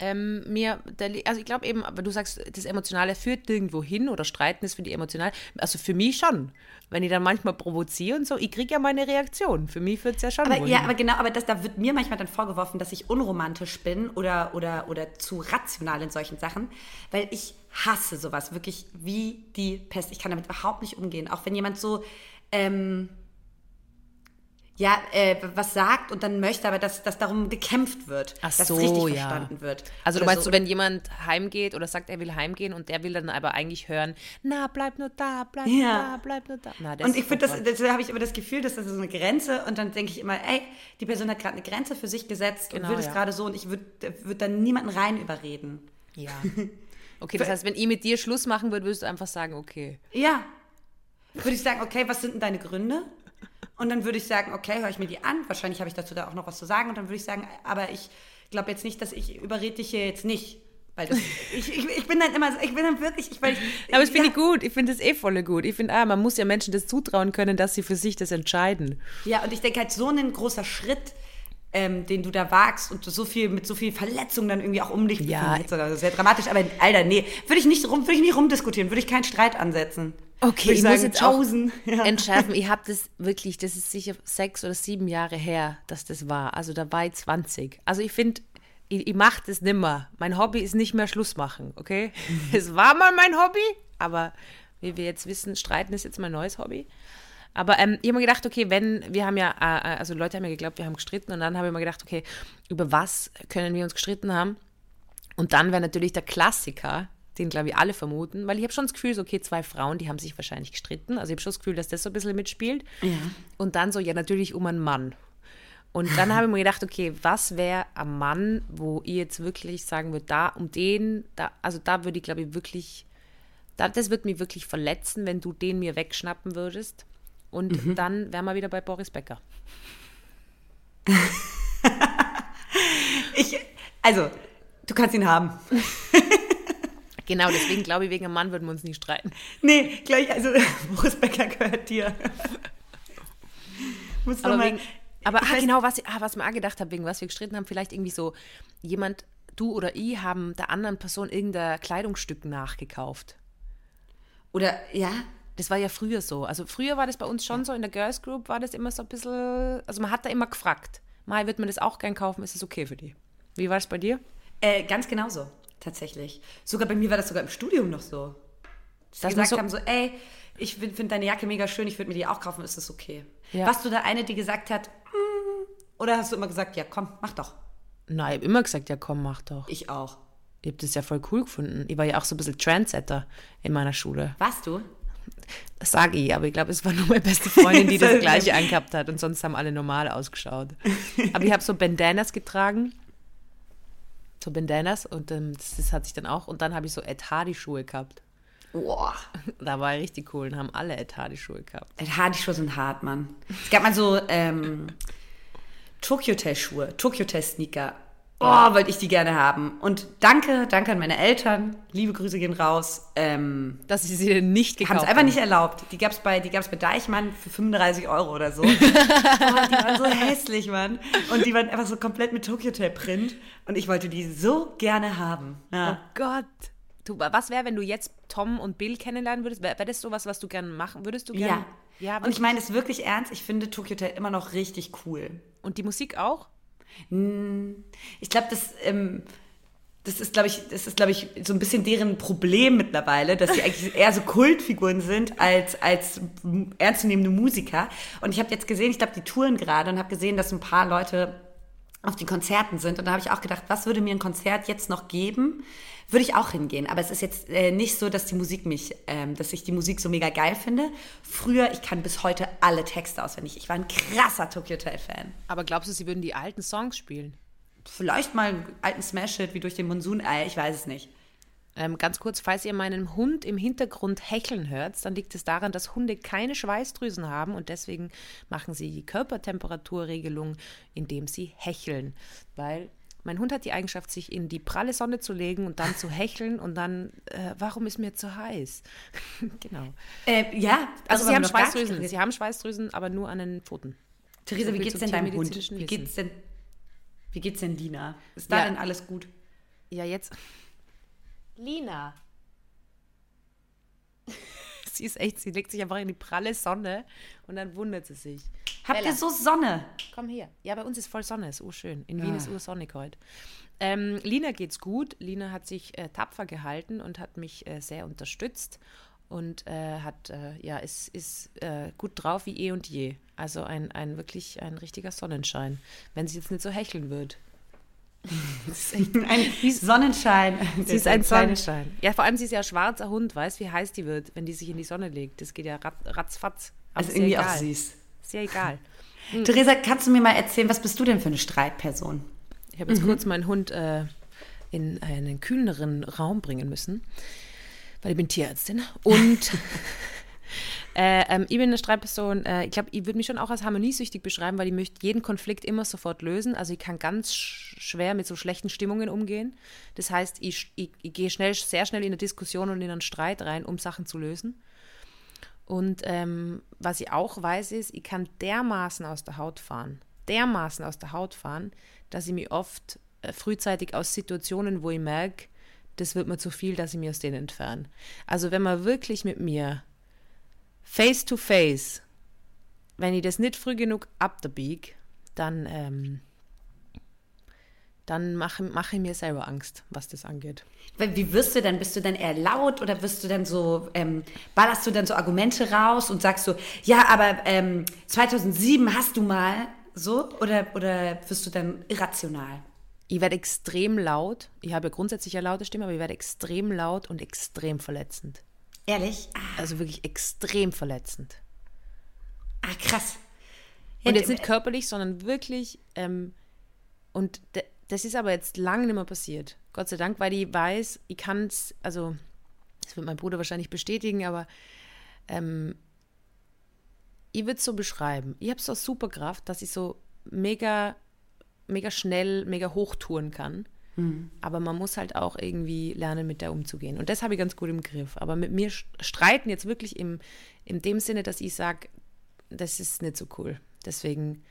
ähm, mir, der, also ich glaube eben, aber du sagst, das Emotionale führt irgendwo hin oder Streiten ist für die emotional. Also für mich schon. Wenn ich dann manchmal provoziere und so, ich kriege ja meine Reaktion. Für mich führt es ja schon Aber, ja, aber genau, aber das, da wird mir manchmal dann vorgeworfen, dass ich unromantisch bin oder, oder, oder zu rational in solchen Sachen, weil ich hasse sowas wirklich wie die Pest. Ich kann damit überhaupt nicht umgehen. Auch wenn jemand so, ähm, ja, äh, was sagt und dann möchte, aber dass, dass darum gekämpft wird, Ach dass so, es richtig ja. verstanden wird. Also du meinst so. du, wenn jemand heimgeht oder sagt, er will heimgehen und der will dann aber eigentlich hören, na, bleib nur da, bleib nur Ja. da, bleib nur da. Na, Und ich finde, das, das habe ich immer das Gefühl, dass das ist so eine Grenze und dann denke ich immer, ey, die Person hat gerade eine Grenze für sich gesetzt Genau, und will es ja. gerade so und ich würde würd dann niemanden rein überreden. Ja. Okay, das heißt, wenn ich mit dir Schluss machen würde, würdest du einfach sagen, okay. Ja. Würde ich sagen, okay, was sind denn deine Gründe? Und dann würde ich sagen, okay, höre ich mir die an. Wahrscheinlich habe ich dazu da auch noch was zu sagen. Und dann würde ich sagen, aber ich glaube jetzt nicht, dass ich überrede dich hier jetzt nicht. Weil das, ich, ich, ich bin dann immer ich bin dann wirklich, ich, weil ich, Aber finde ja, ich gut. Ich finde das eh voll gut. Ich finde, ah, man muss ja Menschen das zutrauen können, dass sie für sich das entscheiden. Ja, und ich denke halt, so ein großer Schritt, ähm, den du da wagst und so viel mit so viel Verletzung dann irgendwie auch um dich Ja. befühlst oder so, sehr dramatisch, aber Alter, nee, würde ich nicht rum, würde ich nicht rumdiskutieren, würde ich keinen Streit ansetzen. Okay, ich sagen, muss jetzt auch Chosen. Ja. entschärfen. Ich habe das wirklich, das ist sicher sechs oder sieben Jahre her, dass das war. Also da war ich 20. Also ich finde, ich, ich mache das nimmer. Mein Hobby ist nicht mehr Schluss machen, okay? Es war mal mein Hobby, aber wie wir jetzt wissen, streiten ist jetzt mein neues Hobby. Aber ähm, ich habe mir gedacht, okay, wenn, wir haben ja, äh, also Leute haben ja geglaubt, wir haben gestritten und dann habe ich mir gedacht, okay, über was können wir uns gestritten haben? Und dann wäre natürlich der Klassiker, den glaube ich alle vermuten, weil ich habe schon das Gefühl, so, okay, zwei Frauen, die haben sich wahrscheinlich gestritten. Also ich habe schon das Gefühl, dass das so ein bisschen mitspielt. Und dann so, ja, natürlich um einen Mann. Und dann habe ich mir gedacht, okay, was wäre am Mann, wo ihr jetzt wirklich sagen würdet, da, um den, da, also da würde ich, glaube ich, wirklich, da, das würde mich wirklich verletzen, wenn du den mir wegschnappen würdest. Und dann wären wir wieder bei Boris Becker. Ich, also, du kannst ihn haben. Genau, deswegen glaube ich, wegen einem Mann würden wir uns nicht streiten. Nee, gleich, also Boris Becker gehört dir. Muss Aber, mal, wegen, aber Ich ah, genau, was, ah, was wir auch gedacht haben, wegen was wir gestritten haben, vielleicht irgendwie so, jemand, du oder ich, haben der anderen Person irgendein Kleidungsstück nachgekauft. Oder, ja, Das war ja früher so. Also früher war das bei uns schon so, in der Girls Group war das immer so ein bisschen, also man hat da immer gefragt, Mai, wird man das auch gern kaufen, ist es okay für die? Wie war es bei dir? äh, ganz genauso, tatsächlich. Sogar bei mir war das sogar im Studium noch so. Dass man gesagt so- haben so, ey, ich finde deine Jacke mega schön, ich würde mir die auch kaufen, ist das okay? Ja. Warst du da eine, die gesagt hat, "Mm", oder hast du immer gesagt, ja komm, mach doch. Nein, ich habe immer gesagt, ja komm, mach doch. Ich auch. Ich habe das ja voll cool gefunden. Ich war ja auch so ein bisschen Trendsetter in meiner Schule. Warst du? Das sage ich, aber ich glaube, es war nur meine beste Freundin, die das gleiche angehabt hat und sonst haben alle normal ausgeschaut. Aber ich habe so Bandanas getragen. So Bandanas und ähm, das, das hat sich dann auch. Und dann habe ich so Ed Hardy-Schuhe gehabt. Boah. Da war ich richtig cool und haben alle Ed Hardy-Schuhe gehabt. Hardy-Schuhe sind hart, Mann. Es gab mal so ähm, Tokyo-Hotel-Schuhe, Tokyo-Hotel-Sneaker. Oh, wollte ich die gerne haben. Und danke, danke an meine Eltern. Liebe Grüße gehen raus. Ähm, Dass ich sie nicht haben gekauft es einfach nicht erlaubt. Die gab es bei, die gab's bei Deichmann für 35 Euro oder so. oh, die waren so hässlich, Mann. Und die waren einfach so komplett mit Tokyo Hotel Print. Und ich wollte die so gerne haben. Oh Ja. Gott. Du, was wäre, wenn du jetzt Tom und Bill kennenlernen würdest? Wäre wär das sowas, was du gerne machen würdest? Du Ja. gern, ja Und ich meine es wirklich ernst. Ich finde Tokyo Hotel immer noch richtig cool. und die Musik auch? Ich glaube, das, ähm, das ist, glaube ich, das ist, glaube ich, so ein bisschen deren Problem mittlerweile, dass sie eigentlich eher so Kultfiguren sind als, als ernstzunehmende Musiker. Und ich habe jetzt gesehen, ich glaube, die touren gerade und habe gesehen, dass ein paar Leute auf den Konzerten sind. Und da habe ich auch gedacht, was würde mir ein Konzert jetzt noch geben? Würde ich auch hingehen. Aber es ist jetzt äh, nicht so, dass die Musik mich, ähm, dass ich die Musik so mega geil finde. Früher, ich kann bis heute alle Texte auswendig. Ich war ein krasser Tokyo Hotel-Fan. Aber glaubst du, sie würden die alten Songs spielen? Vielleicht mal einen alten Smash-Hit wie durch den Monsun. Äh, ich weiß es nicht. Ähm, ganz kurz, falls ihr meinen Hund im Hintergrund hecheln hört, dann liegt es daran, dass Hunde keine Schweißdrüsen haben und deswegen machen sie die Körpertemperaturregelung, indem sie hecheln. Weil mein Hund hat die Eigenschaft, sich in die pralle Sonne zu legen und dann zu hecheln und dann, äh, warum ist mir zu heiß? genau. Äh, ja, Also, sie darüber haben Schweißdrüsen. Sie haben Schweißdrüsen, aber nur an den Pfoten. Theresa, wie geht's denn deinem Hund? Wie geht's denn? Wie geht's denn Lina? Ist da Ja. denn alles gut? Ja, jetzt. Lina. sie ist echt, sie legt sich einfach in die pralle Sonne und dann wundert sie sich. Habt Bella. ihr so Sonne? Komm her. Ja, bei uns ist voll Sonne, ist urschön. In Wien Ah. ist ursonnig heute. Ähm, Lina geht's gut. Lina hat sich äh, tapfer gehalten und hat mich äh, sehr unterstützt und äh, hat, äh, ja, ist, ist äh, gut drauf wie eh und je. Also ein, ein wirklich ein richtiger Sonnenschein, wenn sie jetzt nicht so hecheln wird. Das ist echt, Ein Sonnenschein. sie ist ein Sonnenschein. Ja, vor allem sie ist ja ein schwarzer Hund, weißt wie heiß die wird, wenn die sich in die Sonne legt. Das geht ja rat, ratzfatz. Aber Also ist ja irgendwie auch egal. süß. Ist ja egal. Theresa, kannst du mir mal erzählen, was bist du denn für eine Streitperson? Ich habe jetzt kurz meinen Hund äh, in einen kühleren Raum bringen müssen, weil ich bin Tierärztin. Und äh, ähm, ich bin eine Streitperson, äh, ich glaube, ich würde mich schon auch als harmoniesüchtig beschreiben, weil ich möchte jeden Konflikt immer sofort lösen. Also ich kann ganz sch schwer mit so schlechten Stimmungen umgehen. Das heißt, ich, ich, ich gehe schnell, sehr schnell in eine Diskussion und in einen Streit rein, um Sachen zu lösen. Und ähm, was ich auch weiß, ist, ich kann dermaßen aus der Haut fahren, dermaßen aus der Haut fahren, dass ich mich oft äh, frühzeitig aus Situationen, wo ich merke, das wird mir zu viel, dass ich mich aus denen entferne. Also wenn man wirklich mit mir face to face, wenn ich das nicht früh genug abbiege, dann, ähm, dann mache mach ich mir selber Angst, was das angeht. Wie wirst du denn? Bist du dann eher laut oder wirst du dann so, ähm, ballerst du dann so Argumente raus und sagst so, ja, aber ähm, 2007 hast du mal so? Oder, oder wirst du dann irrational? Ich werde extrem laut. Ich habe ja grundsätzlich eine laute Stimme, aber ich werde extrem laut und extrem verletzend. Ehrlich? Ah, Also wirklich extrem verletzend. ah krass. Und jetzt nicht körperlich, sondern wirklich. Ähm, und das ist aber jetzt lange nicht mehr passiert. Gott sei Dank, weil ich weiß, ich kann es, also, das wird mein Bruder wahrscheinlich bestätigen, aber ähm, ich würde es so beschreiben. Ich habe so eine Superkraft, dass ich so mega mega schnell, mega hochtouren kann. Mhm. Aber man muss halt auch irgendwie lernen, mit der umzugehen. Und das habe ich ganz gut im Griff. Aber mit mir streiten jetzt wirklich im, in dem Sinne, dass ich sage, das ist nicht so cool. Deswegen.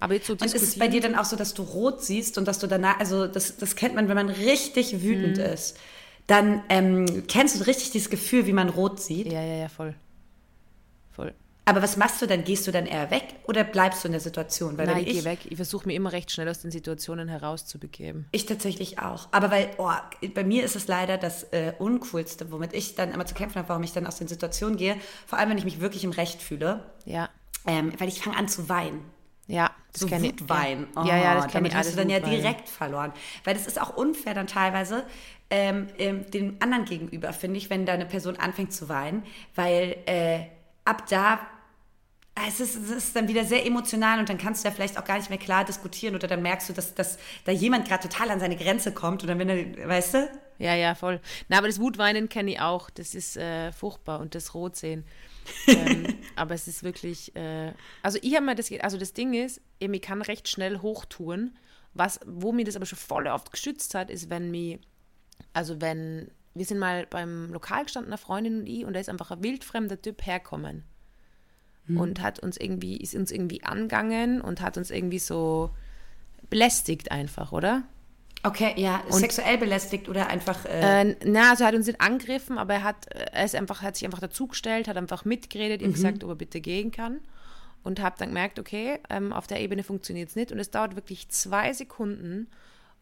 Aber jetzt so Und ist es bei dir dann auch so, dass du rot siehst und dass du danach, also das, das kennt man, wenn man richtig wütend Mhm. ist, dann ähm, kennst du richtig dieses Gefühl, wie man rot sieht. Ja, ja, ja, voll. Aber was machst du dann? Gehst du dann eher weg oder bleibst du in der Situation? Weil Nein, ich ich, gehe weg. Ich versuche mir immer recht schnell aus den Situationen herauszubegeben. Ich tatsächlich auch. Aber weil, oh, bei mir ist es leider das äh, Uncoolste, womit ich dann immer zu kämpfen habe, warum ich dann aus den Situationen gehe. Vor allem, wenn ich mich wirklich im Recht fühle. Ja. Ähm, weil ich fange an zu weinen. Ja, das So. Wutwein. Ja, ja, ja das kenne damit ich hast du dann ja direkt verloren. Weil das ist auch unfair dann teilweise ähm, ähm, dem anderen gegenüber, finde ich, wenn da eine Person anfängt zu weinen. Weil äh, ab da es ist, es ist dann wieder sehr emotional und dann kannst du ja vielleicht auch gar nicht mehr klar diskutieren oder dann merkst du, dass, dass da jemand gerade total an seine Grenze kommt und dann, wenn er, weißt du? Ja, ja, voll. Na, aber das Wutweinen kenne ich auch. Das ist äh, furchtbar und das Rotsehen. ähm, aber es ist wirklich, äh, also ich habe mir das, also das Ding ist, eben, ich kann recht schnell hochtun. Was, wo mir das aber schon voll oft geschützt hat, ist, wenn mir, also wenn, wir sind mal beim Lokal gestanden, eine Freundin und ich, und da ist einfach ein wildfremder Typ herkommen. Und hat uns irgendwie, ist uns irgendwie angegangen und hat uns irgendwie so belästigt einfach, oder? Okay, ja, Und- sexuell belästigt oder einfach. Äh, Äh, na, also er hat uns nicht angegriffen, aber er hat, er ist einfach, hat sich einfach dazugestellt, hat einfach mitgeredet, ihm gesagt, ob er bitte gehen kann. Und habe dann gemerkt, okay, ähm, auf der Ebene funktioniert es nicht. Und es dauert wirklich zwei Sekunden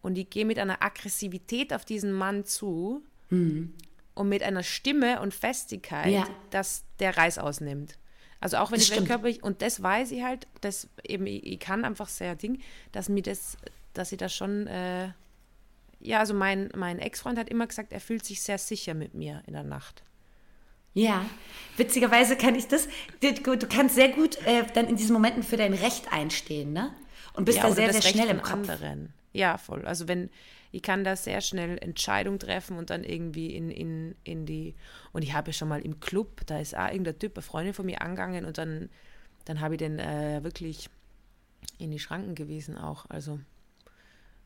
und ich gehe mit einer Aggressivität auf diesen Mann zu und mit einer Stimme und Festigkeit, Ja. dass der Reiß ausnimmt. Also auch wenn Das ich stimmt. körperlich, und das weiß ich halt, dass eben, ich, ich kann einfach sehr Ding, dass mir das, dass ich das schon, äh, ja, also mein, mein Ex-Freund hat immer gesagt, er fühlt sich sehr sicher mit mir in der Nacht. Ja, witzigerweise kann ich das. Du, du kannst sehr gut äh, dann in diesen Momenten für dein Recht einstehen, ne? Und bist ja, da sehr, sehr Recht schnell im Kopf. anderen. Ja, voll. Also wenn, ich kann da sehr schnell Entscheidungen treffen und dann irgendwie in, in, in die, und ich habe schon mal im Club, da ist auch irgendein Typ, eine Freundin von mir angegangen und dann, dann habe ich den äh, wirklich in die Schranken gewiesen auch. Also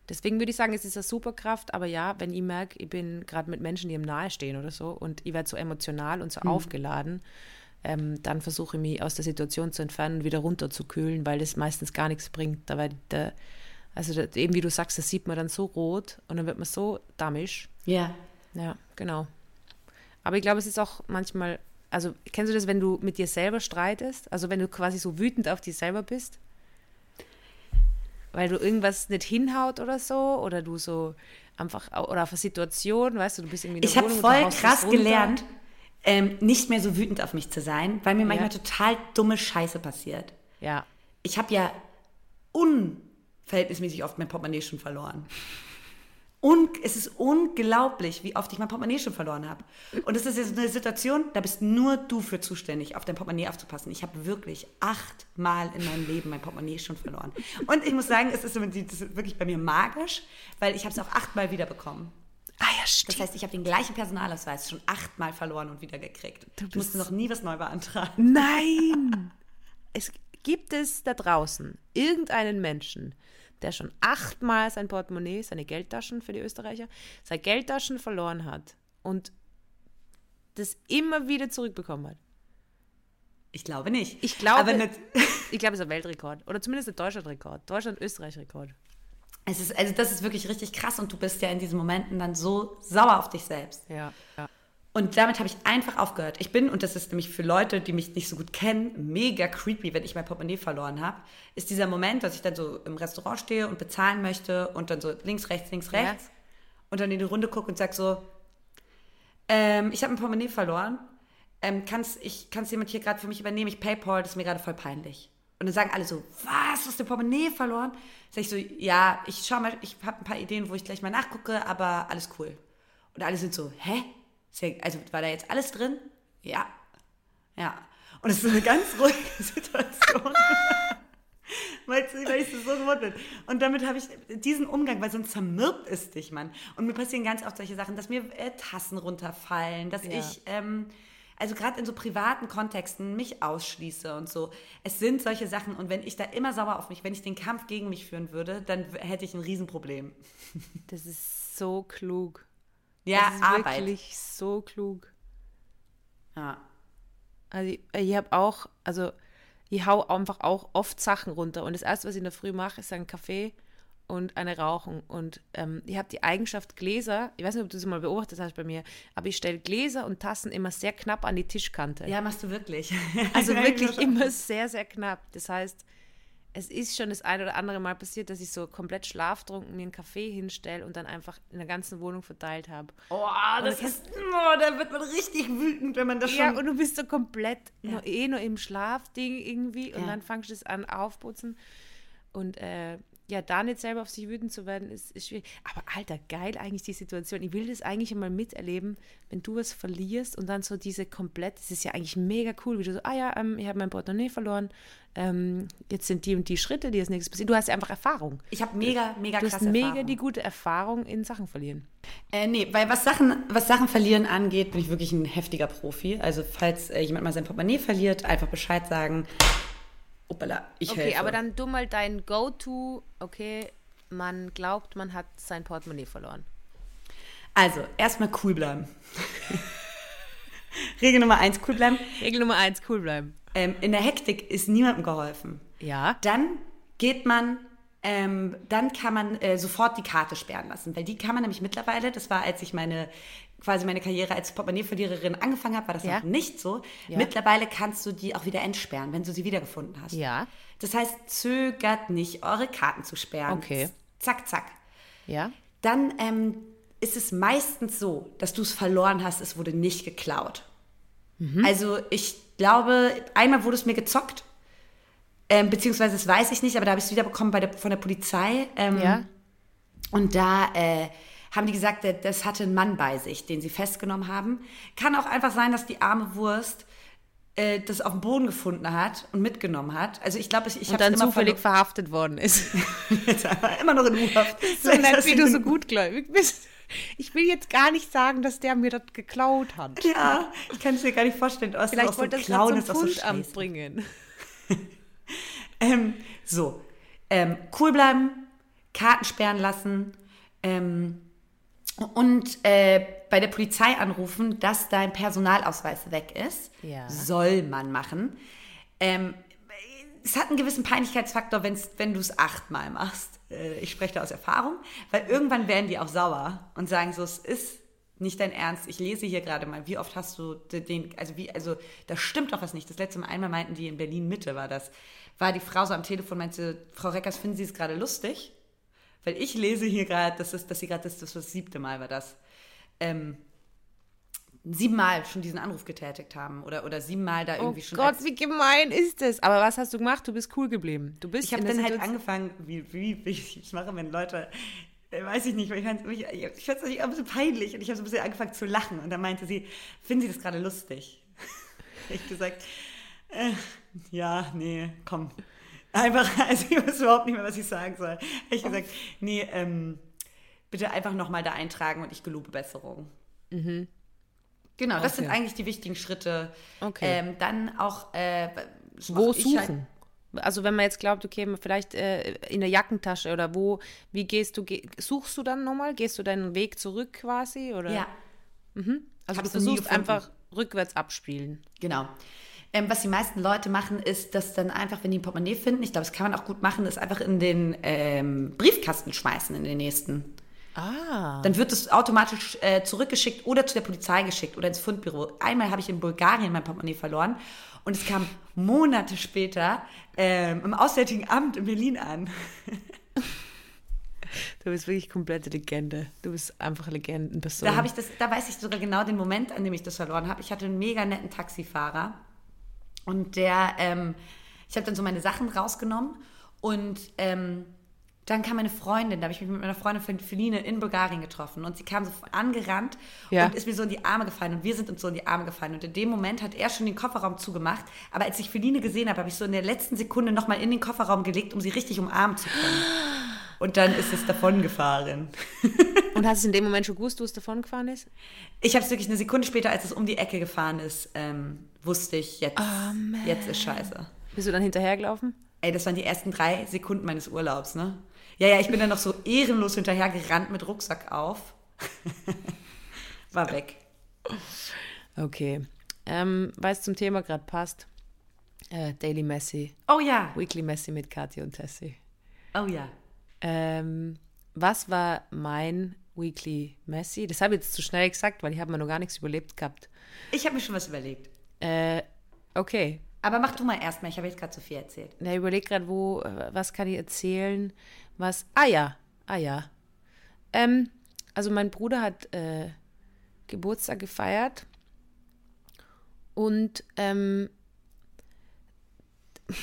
deswegen würde ich sagen, es ist eine Superkraft, aber ja, wenn ich merke, ich bin gerade mit Menschen, die ihm nahestehen oder so und ich werde so emotional und so aufgeladen, ähm, dann versuche ich mich aus der Situation zu entfernen und wieder runterzukühlen, weil das meistens gar nichts bringt. Da der, also da, eben wie du sagst, das sieht man dann so rot und dann wird man so damisch. Ja. Ja, genau. Aber ich glaube, es ist auch manchmal, also kennst du das, wenn du mit dir selber streitest? Also wenn du quasi so wütend auf dich selber bist? Weil du irgendwas nicht hinhaut oder so, oder du so einfach, oder auf eine Situation, weißt du, du bist irgendwie in der Ich habe voll krass gelernt, ähm, nicht mehr so wütend auf mich zu sein, weil mir manchmal Ja. total dumme Scheiße passiert. Ja, Ich habe ja unverhältnismäßig oft mein Portemonnaie schon verloren. Und es ist unglaublich, wie oft ich mein Portemonnaie schon verloren habe. Und es ist jetzt eine Situation, da bist nur du für zuständig, auf dein Portemonnaie aufzupassen. Ich habe wirklich achtmal in meinem Leben mein Portemonnaie schon verloren. Und ich muss sagen, es ist, das wirklich bei mir magisch, weil ich habe es auch achtmal wiederbekommen. Ah ja, Das stimmt. heißt, ich habe den gleichen Personalausweis schon achtmal verloren und wieder gekriegt. Ich musste noch nie was neu beantragen. Nein! es gibt es da draußen irgendeinen Menschen, der schon achtmal sein Portemonnaie, seine Geldtaschen für die Österreicher, seine Geldtaschen verloren hat und das immer wieder zurückbekommen hat. Ich glaube nicht. Ich glaube, Aber nicht, ich glaube, es ist ein Weltrekord. Oder zumindest ein Deutschlandrekord. Deutschland-Österreich-Rekord. es ist, also das ist wirklich richtig krass und du bist ja in diesen Momenten dann so sauer auf dich selbst. Ja, ja. Und damit habe ich einfach aufgehört. Ich bin, und das ist nämlich für Leute, die mich nicht so gut kennen, mega creepy, wenn ich mein Portemonnaie verloren habe, ist dieser Moment, dass ich dann so im Restaurant stehe und bezahlen möchte und dann so links, rechts, links, Ja. rechts und dann in die Runde gucke und sage so, ähm, ich habe mein Portemonnaie verloren. Ähm, kann's, ich, kann's jemand hier gerade für mich übernehmen? Ich Paypal, das ist mir gerade voll peinlich. Und dann sagen alle so, was, du hast dein Portemonnaie verloren? Sag ich so, ja, ich schau mal, ich habe ein paar Ideen, wo ich gleich mal nachgucke, aber alles cool. Und alle sind so, hä? Also war da jetzt alles drin? Ja. Ja. Und es ist so eine ganz ruhige Situation. weil, weil ich so gewohnt bin. Und damit habe ich diesen Umgang, weil sonst zermürbt es dich, Mann. Und mir passieren ganz oft solche Sachen, dass mir äh, Tassen runterfallen, dass Ja. ich, ähm, also gerade in so privaten Kontexten mich ausschließe und so. Es sind solche Sachen und wenn ich da immer sauer auf mich, wenn ich den Kampf gegen mich führen würde, dann hätte ich ein Riesenproblem. Das ist so klug. Ja, das ist Arbeit. wirklich so klug. Ja. Also ich, ich habe auch, also ich hau einfach auch oft Sachen runter. Und das erste, was ich in der Früh mache, ist ein Kaffee und eine Rauchen. Und ähm, ich habe die Eigenschaft Gläser, ich weiß nicht, ob du das mal beobachtet hast bei mir, aber ich stelle Gläser und Tassen immer sehr knapp an die Tischkante. Ja, machst du wirklich. Also wirklich ich- immer sehr, sehr knapp. Das heißt, es ist schon das ein oder andere Mal passiert, dass ich so komplett schlaftrunken mir einen Kaffee hinstelle und dann einfach in der ganzen Wohnung verteilt habe. Oh, das ist, oh, da wird man richtig wütend, wenn man das Ja, schon... und du bist so komplett Ja. nur, eh nur im Schlafding irgendwie und Ja. dann fangst du es an aufputzen. Und äh, ja, da nicht selber auf sich wütend zu werden, ist, ist schwierig. Aber alter, geil eigentlich die Situation. Ich will das eigentlich einmal miterleben, wenn du was verlierst und dann so diese komplett, das ist ja eigentlich mega cool, wie du so, ah ja, ähm, ich habe mein Portemonnaie verloren, ähm, jetzt sind die und die Schritte, die als nächstes passieren. Du hast ja einfach Erfahrung. Ich habe mega, mega Du hast krasse mega Erfahrung. die gute Erfahrung in Sachen verlieren. Äh, nee, weil was Sachen, was Sachen verlieren angeht, bin ich wirklich ein heftiger Profi. Also falls äh, jemand mal sein Portemonnaie verliert, einfach Bescheid sagen. Opala, ich Okay, helfe. aber dann du mal dein Go-To, okay, man glaubt, man hat sein Portemonnaie verloren. Also, erstmal cool bleiben. Regel Nummer eins, cool bleiben. Regel Nummer eins, cool bleiben. Ähm, in der Hektik ist niemandem geholfen. Ja. Dann geht man, ähm, dann kann man äh, sofort die Karte sperren lassen, weil die kann man nämlich mittlerweile, das war, als ich meine quasi meine Karriere als Portemonnaie-Verliererin angefangen habe, war das Ja. noch nicht so. Ja. Mittlerweile kannst du die auch wieder entsperren, wenn du sie wiedergefunden hast. Ja. Das heißt, zögert nicht, eure Karten zu sperren. Okay. Zack, zack. Ja. Dann ähm, ist es meistens so, dass du es verloren hast, es wurde nicht geklaut. Mhm. Also ich glaube, einmal wurde es mir gezockt, ähm, beziehungsweise das weiß ich nicht, aber da habe ich es wiederbekommen bei der, von der Polizei. Ähm, Ja. Und da äh, haben die gesagt, das hatte ein Mann bei sich, den sie festgenommen haben. Kann auch einfach sein, dass die arme Wurst äh, das auf dem Boden gefunden hat und mitgenommen hat. Also ich glaube, ich, ich Und habe dann zufällig verhaftet worden ist. Immer noch in U-Haft. so nett, wie du so gutgläubig bist. Ich will jetzt gar nicht sagen, dass der mir das geklaut hat. Ja, ich kann es mir gar nicht vorstellen. Oh, Vielleicht so wollte Clown, gerade ist zum so Fundamt scheiße. bringen. Ähm, so, ähm, cool bleiben, Karten sperren lassen ähm, und äh, bei der Polizei anrufen, dass dein Personalausweis weg ist. Ja. Soll man machen. Ähm, es hat einen gewissen Peinlichkeitsfaktor, wenn's, wenn du es achtmal machst. Äh, ich spreche da aus Erfahrung, weil irgendwann werden die auch sauer und sagen so, es ist nicht dein Ernst. Ich lese hier gerade mal, wie oft hast du den, also wie, also da stimmt doch was nicht. Das letzte Mal einmal meinten die in Berlin Mitte war das, war die Frau so am Telefon meinte, Frau Reckers, finden Sie es gerade lustig? Weil ich lese hier gerade, das ist, dass sie gerade das, das, das siebte Mal war das. Ähm, siebenmal schon diesen Anruf getätigt haben oder, oder siebenmal da Oh irgendwie schon Gott, wie gemein ist das? Aber was hast du gemacht? Du bist cool geblieben. Du bist Ich habe dann halt Situation- angefangen, wie, wie, wie ich es mache, wenn Leute, äh, weiß ich nicht, weil ich fand es ich, fand's ein bisschen peinlich und ich habe so ein bisschen angefangen zu lachen und dann meinte sie, finden Sie das gerade lustig? ich gesagt, äh, ja, nee, komm. Einfach, also ich weiß überhaupt nicht mehr, was ich sagen soll. Ich gesagt, nee, ähm, bitte einfach nochmal da eintragen und ich gelobe Besserung. Genau, das sind Mhm. Eigentlich die wichtigen Schritte. Okay. Ähm, dann auch, äh, Wo ich halt- suchen? Also wenn man jetzt glaubt, okay, vielleicht äh, in der Jackentasche oder wo, wie gehst du, geh, suchst du dann nochmal? Gehst du deinen Weg zurück quasi? Oder? Ja, Also hab's du versuchst einfach rückwärts abspielen. Genau. Ähm, was die meisten Leute machen, ist, dass dann einfach, wenn die ein Portemonnaie finden, ich glaube, das kann man auch gut machen, ist einfach in den ähm, Briefkasten schmeißen, in den nächsten. Ah. Dann wird es automatisch äh, zurückgeschickt oder zu der Polizei geschickt oder ins Fundbüro. Einmal habe ich in Bulgarien mein Portemonnaie verloren und es kam Monate später ähm, im Auswärtigen Amt in Berlin an. Du bist wirklich komplette Legende. Du bist einfach Legendenperson. Da habe ich das, da weiß ich sogar genau den Moment, an dem ich das verloren habe. Ich hatte einen mega netten Taxifahrer und der, ähm, ich habe dann so meine Sachen rausgenommen und ähm, dann kam meine Freundin, da habe ich mich mit meiner Freundin Feline in Bulgarien getroffen und sie kam so angerannt Ja. und ist mir so in die Arme gefallen und wir sind uns so in die Arme gefallen und in dem Moment hat er schon den Kofferraum zugemacht, aber als ich Feline gesehen habe, habe ich so in der letzten Sekunde nochmal in den Kofferraum gelegt, um sie richtig umarmen zu können. Und dann ist es davon gefahren. Und hast du in dem Moment schon gewusst, wo es davon gefahren ist? Ich habe es wirklich eine Sekunde später, als es um die Ecke gefahren ist, ähm, wusste ich, jetzt, jetzt ist scheiße. Bist du dann hinterhergelaufen? Ey, das waren die ersten drei Sekunden meines Urlaubs, ne? Ja, ja, ich bin dann noch so ehrenlos hinterhergerannt mit Rucksack auf. War weg. Okay. Ähm, weil es zum Thema gerade passt. Äh, Daily Messi. Oh ja. Weekly Messi mit Kathi und Tessie. Oh ja. Ähm, was war mein Weekly Messi? Das habe ich jetzt zu schnell gesagt, weil ich habe mir noch gar nichts überlebt gehabt. Ich habe mir schon was überlegt. Äh, okay. Aber mach du mal erstmal, ich habe jetzt gerade zu viel erzählt. Na, ich überlege gerade, wo, was kann ich erzählen? Was? Ah ja, ah ja. Ähm, also mein Bruder hat äh, Geburtstag gefeiert und ähm,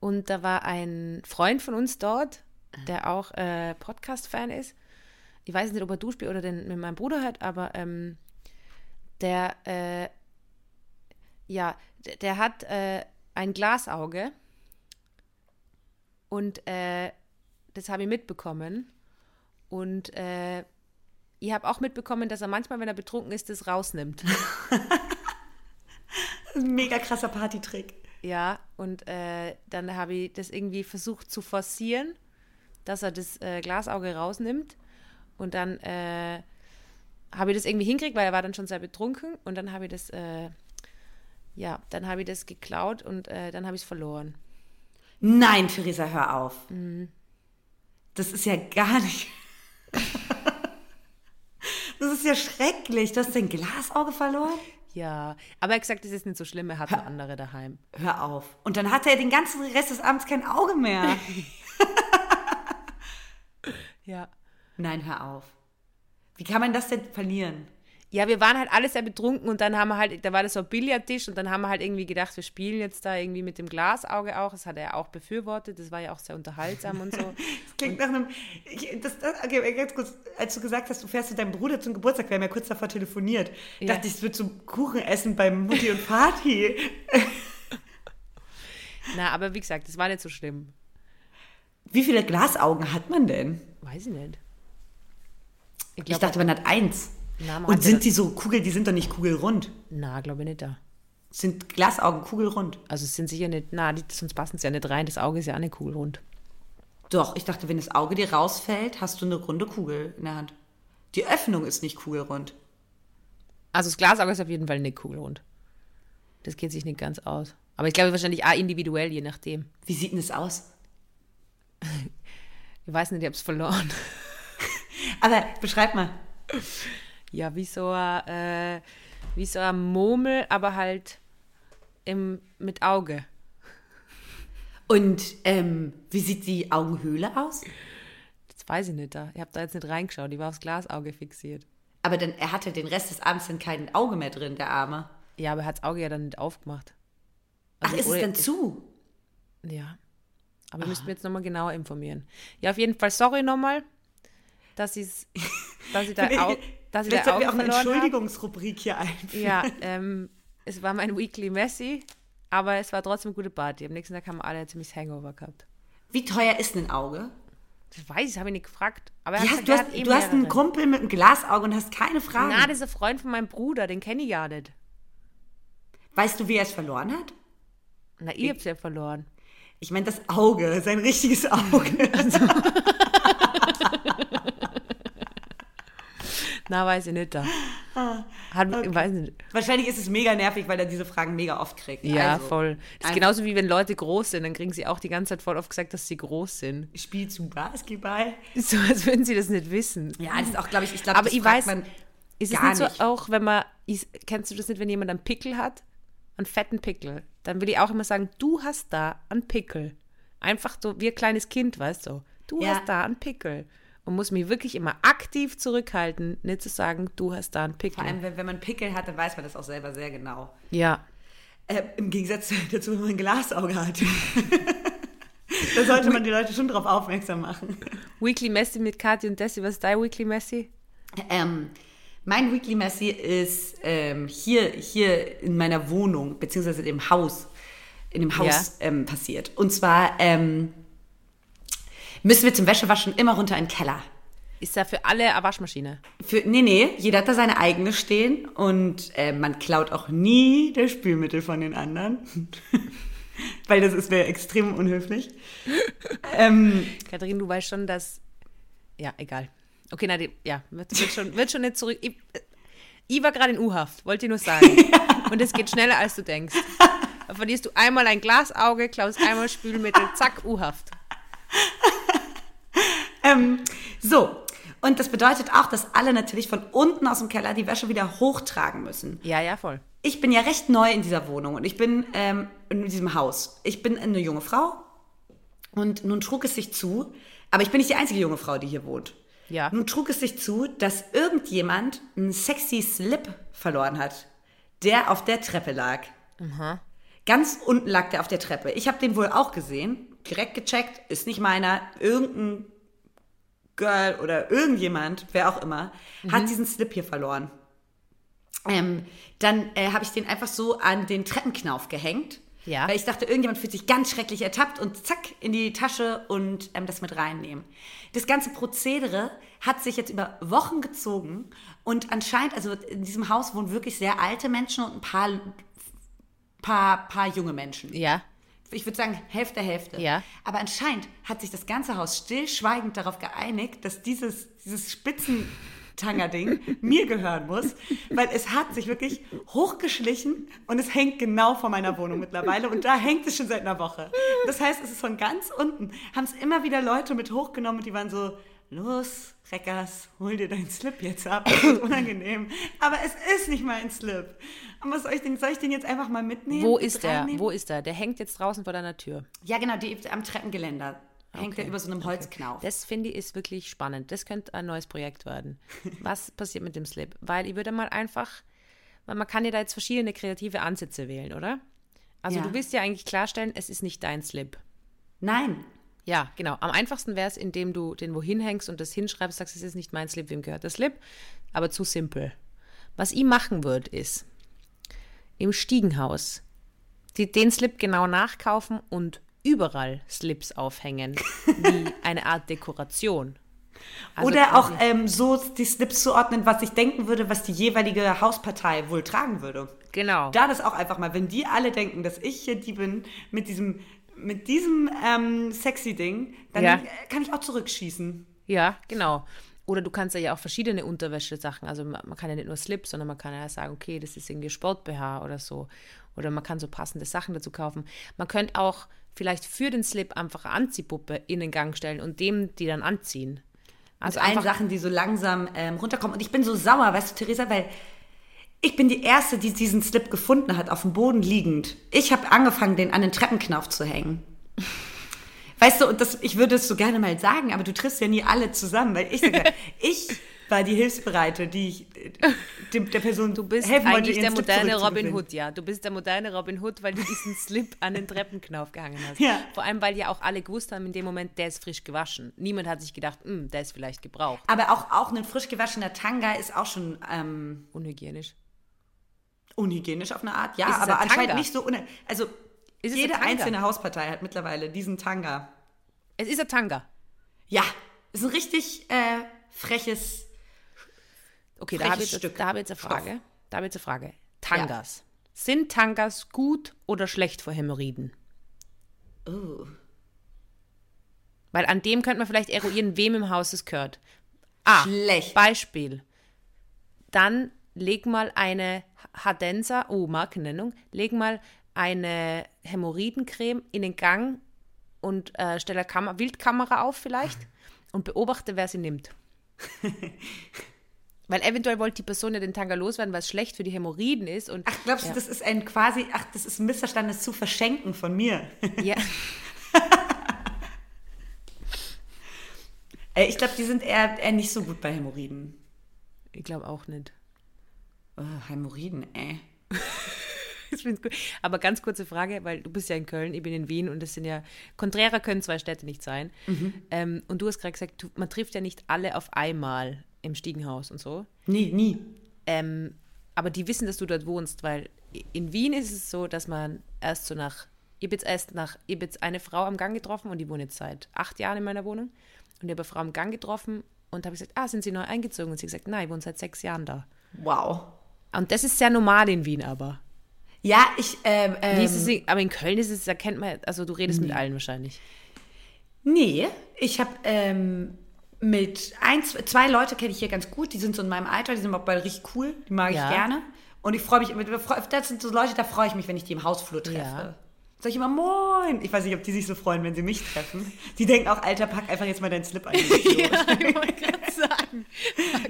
und da war ein Freund von uns dort, der auch äh, Podcast-Fan ist. Ich weiß nicht, ob er Duschspiel oder den mit meinem Bruder hört, aber ähm, der äh, ja, der, hat äh, ein Glasauge und äh, das habe ich mitbekommen. Und äh, ich habe auch mitbekommen, dass er manchmal, wenn er betrunken ist, das rausnimmt. Ein mega krasser Partytrick. Ja, und äh, dann habe ich das irgendwie versucht zu forcieren, dass er das äh, Glasauge rausnimmt. Und dann äh, habe ich das irgendwie hinkriegt, weil er war dann schon sehr betrunken. Und dann habe ich das, äh, ja, dann habe ich das geklaut und äh, dann habe ich es verloren. Nein, Theresa, hör auf. Das ist ja gar nicht. das ist ja schrecklich. Du hast dein Glasauge verloren? Ja, aber er hat gesagt, das ist nicht so schlimm, er hat eine andere daheim. Hör auf. Und dann hatte er den ganzen Rest des Abends kein Auge mehr. Ja. Nein, hör auf. Wie kann man das denn verlieren? Ja, wir waren halt alle sehr betrunken und dann haben wir halt, da war das so ein Billardtisch und dann haben wir halt irgendwie gedacht, wir spielen jetzt da irgendwie mit dem Glasauge auch. Das hat er auch befürwortet, das war ja auch sehr unterhaltsam und so. Das klingt nach einem. Ich, das, das, okay, ganz kurz, als du gesagt hast, du fährst zu deinem Bruder zum Geburtstag, wir haben ja kurz davor telefoniert, Ja. dachte ich, es wird zum Kuchen essen beim Mutti und Party. Na, aber wie gesagt, das war nicht so schlimm. Wie viele Glasaugen hat man denn? Weiß ich nicht. Ich glaub, dachte, man hat eins. Na, Und sind die so Kugel, die sind doch nicht kugelrund. Na, glaube ich nicht da. Sind Glasaugen kugelrund? Also es sind sicher nicht, na, die, sonst passen sie ja nicht rein. Das Auge ist ja auch nicht kugelrund. Doch, ich dachte, wenn das Auge dir rausfällt, hast du eine runde Kugel in der Hand. Die Öffnung ist nicht kugelrund. Also das Glasauge ist auf jeden Fall nicht kugelrund. Das geht sich nicht ganz aus. Aber ich glaube wahrscheinlich auch individuell, je nachdem. Wie sieht denn das aus? Ich weiß nicht, ich habe es verloren. Aber beschreib mal. Ja, wie so ein, äh, wie so ein Murmel, aber halt im, mit Auge. Und ähm, wie sieht die Augenhöhle aus? Das weiß ich nicht da. Ich habe da jetzt nicht reingeschaut. Die war aufs Glasauge fixiert. Aber dann, er hatte den Rest des Abends dann kein Auge mehr drin, der Arme. Ja, aber er hat das Auge ja dann nicht aufgemacht. Ach, ist es dann zu? Ja. Aber müssten wir jetzt nochmal genauer informieren. Ja, auf jeden Fall sorry nochmal, dass, dass ich da auch, dass ich Vielleicht sollten wir auch eine. Entschuldigungsrubrik hier einführen. Ja, ähm, es war mein Weekly Messi, aber es war trotzdem eine gute Party. Am nächsten Tag haben alle ein ziemlich Hangover gehabt. Wie teuer ist denn ein Auge? Das weiß ich, habe ich nicht gefragt. Aber er Du hast, gesagt, du hast, hat eh du hast einen. Kumpel mit einem Glasauge und hast keine Fragen. Na, das ist ein Freund von meinem Bruder, den kenne ich ja nicht. weißt du, wie er es verloren hat? Na, ihr habt's ja verloren. Ich meine das Auge, sein richtiges Auge. Na, weiß ich nicht da. Hat, weiß nicht. Wahrscheinlich ist es mega nervig, weil er diese Fragen mega oft kriegt. Ja, also, voll. Das ist genauso wie wenn Leute groß sind, dann kriegen sie auch die ganze Zeit voll oft gesagt, dass sie groß sind. Spielst du Basketball? So, als würden sie das nicht wissen. Ja, das ist auch, glaube ich, ich glaube, Aber das ich fragt weiß, man Ist es gar nicht so nicht. auch, wenn man, kennst du das nicht, wenn jemand einen Pickel hat? Einen fetten Pickel. Dann will ich auch immer sagen, du hast da einen Pickel. Einfach so wie ein kleines Kind, weißt du. Du Ja. hast da einen Pickel. Und muss mich wirklich immer aktiv zurückhalten, nicht zu sagen, du hast da einen Pickel. Vor allem, wenn, wenn man Pickel hat, dann weiß man das auch selber sehr genau. ja. Äh, Im Gegensatz dazu, wenn man ein Glasauge hat. da sollte man die Leute schon drauf aufmerksam machen. Weekly Messi mit Kathi und Desi. Was ist dein Weekly Messi? Ähm, mein Weekly Messi ist ähm, hier, hier in meiner Wohnung, beziehungsweise im Haus, in dem Haus ähm, passiert. Und zwar ähm, müssen wir zum Wäschewaschen immer runter in den Keller. Ist ja für alle eine Waschmaschine. Für, nee, nee, jeder hat da seine eigene stehen und äh, man klaut auch nie das Spülmittel von den anderen. Weil das ist wäre extrem unhöflich. ähm, Katharin, du weißt schon, dass. Ja, egal. Okay, na, die, ja, wird, wird, schon, wird schon nicht zurück. Ich, ich war gerade in U-Haft, wollte ich nur sagen. Und es geht schneller, als du denkst. Da verlierst du einmal ein Glasauge, klaust einmal Spülmittel, zack, U-Haft. Ähm, so, und das bedeutet auch, dass alle natürlich von unten aus dem Keller die Wäsche wieder hochtragen müssen. Ja, ja, voll. Ich bin ja recht neu in dieser Wohnung und ich bin ähm, in diesem Haus. Ich bin eine junge Frau und nun trug es sich zu, aber ich bin nicht die einzige junge Frau, die hier wohnt. Ja. Nun trug es sich zu, dass irgendjemand einen sexy Slip verloren hat, der auf der Treppe lag. Ganz unten lag der auf der Treppe. Ich habe den wohl auch gesehen, direkt gecheckt, ist nicht meiner. Irgendein Girl oder irgendjemand, wer auch immer, hat diesen Slip hier verloren. Ähm, dann äh, habe ich den einfach so an den Treppenknauf gehängt. Ja. Weil ich dachte, irgendjemand fühlt sich ganz schrecklich ertappt und zack, in die Tasche und ähm, das mit reinnehmen. Das ganze Prozedere hat sich jetzt über Wochen gezogen und anscheinend, also in diesem Haus wohnen wirklich sehr alte Menschen und ein paar, paar, paar junge Menschen. Ja. Ich würde sagen, Hälfte, Hälfte. Ja. Aber anscheinend hat sich das ganze Haus stillschweigend darauf geeinigt, dass dieses, dieses Spitzentanger-Ding mir gehören muss, weil es hat sich wirklich hochgeschlichen und es hängt genau vor meiner Wohnung mittlerweile und da hängt es schon seit einer Woche. Das heißt, es ist von ganz unten, haben es immer wieder Leute mit hochgenommen und die waren so, los, Reckers, hol dir deinen Slip jetzt ab, das ist unangenehm. Aber es ist nicht mein Slip. Und was soll ich denn, soll ich den jetzt einfach mal mitnehmen? Wo ist der? Wo ist der? Der hängt jetzt draußen vor deiner Tür. Ja, genau, die am Treppengeländer. Hängt Okay. er über so einem Holzknauf. Das finde ich ist wirklich spannend. Das könnte ein neues Projekt werden. Was passiert mit dem Slip? Weil ich würde mal einfach, weil man kann ja da jetzt verschiedene kreative Ansätze wählen, oder? Also Ja. du willst ja eigentlich klarstellen, es ist nicht dein Slip. Nein. Ja, genau. Am einfachsten wäre es, indem du den wohin hängst und das hinschreibst, sagst, es ist nicht mein Slip, wem gehört der Slip? Aber zu simpel. Was ich machen würde, ist im Stiegenhaus die, den Slip genau nachkaufen und überall Slips aufhängen, wie eine Art Dekoration. Also Oder auch ähm, so die Slips zuordnen, was ich denken würde, was die jeweilige Hauspartei wohl tragen würde. Genau. Da das auch einfach mal, wenn die alle denken, dass ich hier die bin mit diesem, mit diesem ähm, sexy Ding, dann Ja. kann ich auch zurückschießen. Ja, genau. Oder du kannst ja auch verschiedene Unterwäsche-Sachen, also man, kann ja nicht nur Slip, sondern man kann ja sagen, okay, das ist irgendwie Sport-BH oder so. Oder man kann so passende Sachen dazu kaufen. Man könnte auch vielleicht für den Slip einfach eine Anziehpuppe in den Gang stellen und dem die dann anziehen. Also allen Sachen, die so langsam ähm, runterkommen. Und ich bin so sauer, weißt du, Theresa, weil ich bin die Erste, die diesen Slip gefunden hat, auf dem Boden liegend. Ich habe angefangen, den an den Treppenknauf zu hängen. Weißt du, und das, ich würde es so gerne mal sagen, aber du triffst ja nie alle zusammen, weil ich sage, ich war die Hilfsbereite, die ich äh, dem, der Person du bist helfen wollte, eigentlich der moderne Robin. Hood, ja. Du bist der moderne Robin Hood, weil du diesen Slip an den Treppenknauf gehangen hast. Ja. Vor allem, weil ja auch alle gewusst haben in dem Moment, der ist frisch gewaschen. Niemand hat sich gedacht, "Hm, der ist vielleicht gebraucht. Aber auch, auch ein frisch gewaschener Tanga ist auch schon ähm, Unhygienisch. unhygienisch auf eine Art. Ja, aber ein anscheinend Tanga? nicht so. Also jede einzelne Hauspartei hat mittlerweile diesen Tanga. Es ist ein Tanga. Ja, ist ein richtig äh, freches. Okay, da habe ich, jetzt- Stück da habe ich jetzt eine Stoff. Frage. Da habe ich jetzt eine Frage. Tangas. Sind Tangas gut oder schlecht vor Hämorrhoiden? Oh. Weil an dem könnte man vielleicht eruieren, wem im Haus es gehört. Ah, Schlecht. Beispiel. Dann leg mal eine Hadensa, oh, Markennennung, leg mal eine Hämorrhoidencreme in den Gang und äh, stell eine Kam Wildkamera auf vielleicht und beobachte, wer sie nimmt. Weil eventuell wollte die Person ja den Tanga loswerden, weil es schlecht für die Hämorrhoiden ist. Und Ach, glaubst du, das ist ein quasi, ach, das ist ein Missverständnis zu verschenken von mir. ja, Äh, ich glaube, die sind eher, eher nicht so gut bei Hämorrhoiden. ich glaube auch nicht. Oh, Hämorrhoiden, äh. Gut. Aber ganz kurze Frage, weil du bist ja in Köln, ich bin in Wien und das sind ja, konträrer können zwei Städte nicht sein. Ähm, und du hast gerade gesagt, du, man trifft ja nicht alle auf einmal im Stiegenhaus und so. Nie, nie. Ähm, aber die wissen, dass du dort wohnst, weil in Wien ist es so, dass man erst so nach, ich habe jetzt erst nach, ich habe jetzt eine Frau am Gang getroffen und die wohnt jetzt seit acht Jahren in meiner Wohnung und ich habe eine Frau am Gang getroffen Und habe gesagt, ah, sind Sie neu eingezogen? Und sie hat gesagt, nein, ich wohne seit sechs Jahren da. Wow. Und das ist sehr normal in Wien aber. Ja, ich, ähm, ähm, Wie ist es, in- aber in Köln ist es, da kennt man, also du redest mit allen wahrscheinlich. Nee, ich habe ähm, mit ein, zwei, zwei Leute kenne ich hier ganz gut, die sind so in meinem Alter, die sind auch beide richtig cool, die mag Ja. ich gerne. Und ich freue mich, das sind so Leute, da freue ich mich, wenn ich die im Hausflur treffe. Ja. Sag ich immer Moin. Ich weiß nicht, ob die sich so freuen, wenn sie mich treffen. Die denken auch, Alter, pack einfach jetzt mal deinen Slip ein. du Idiot. ich wollte gerade sagen,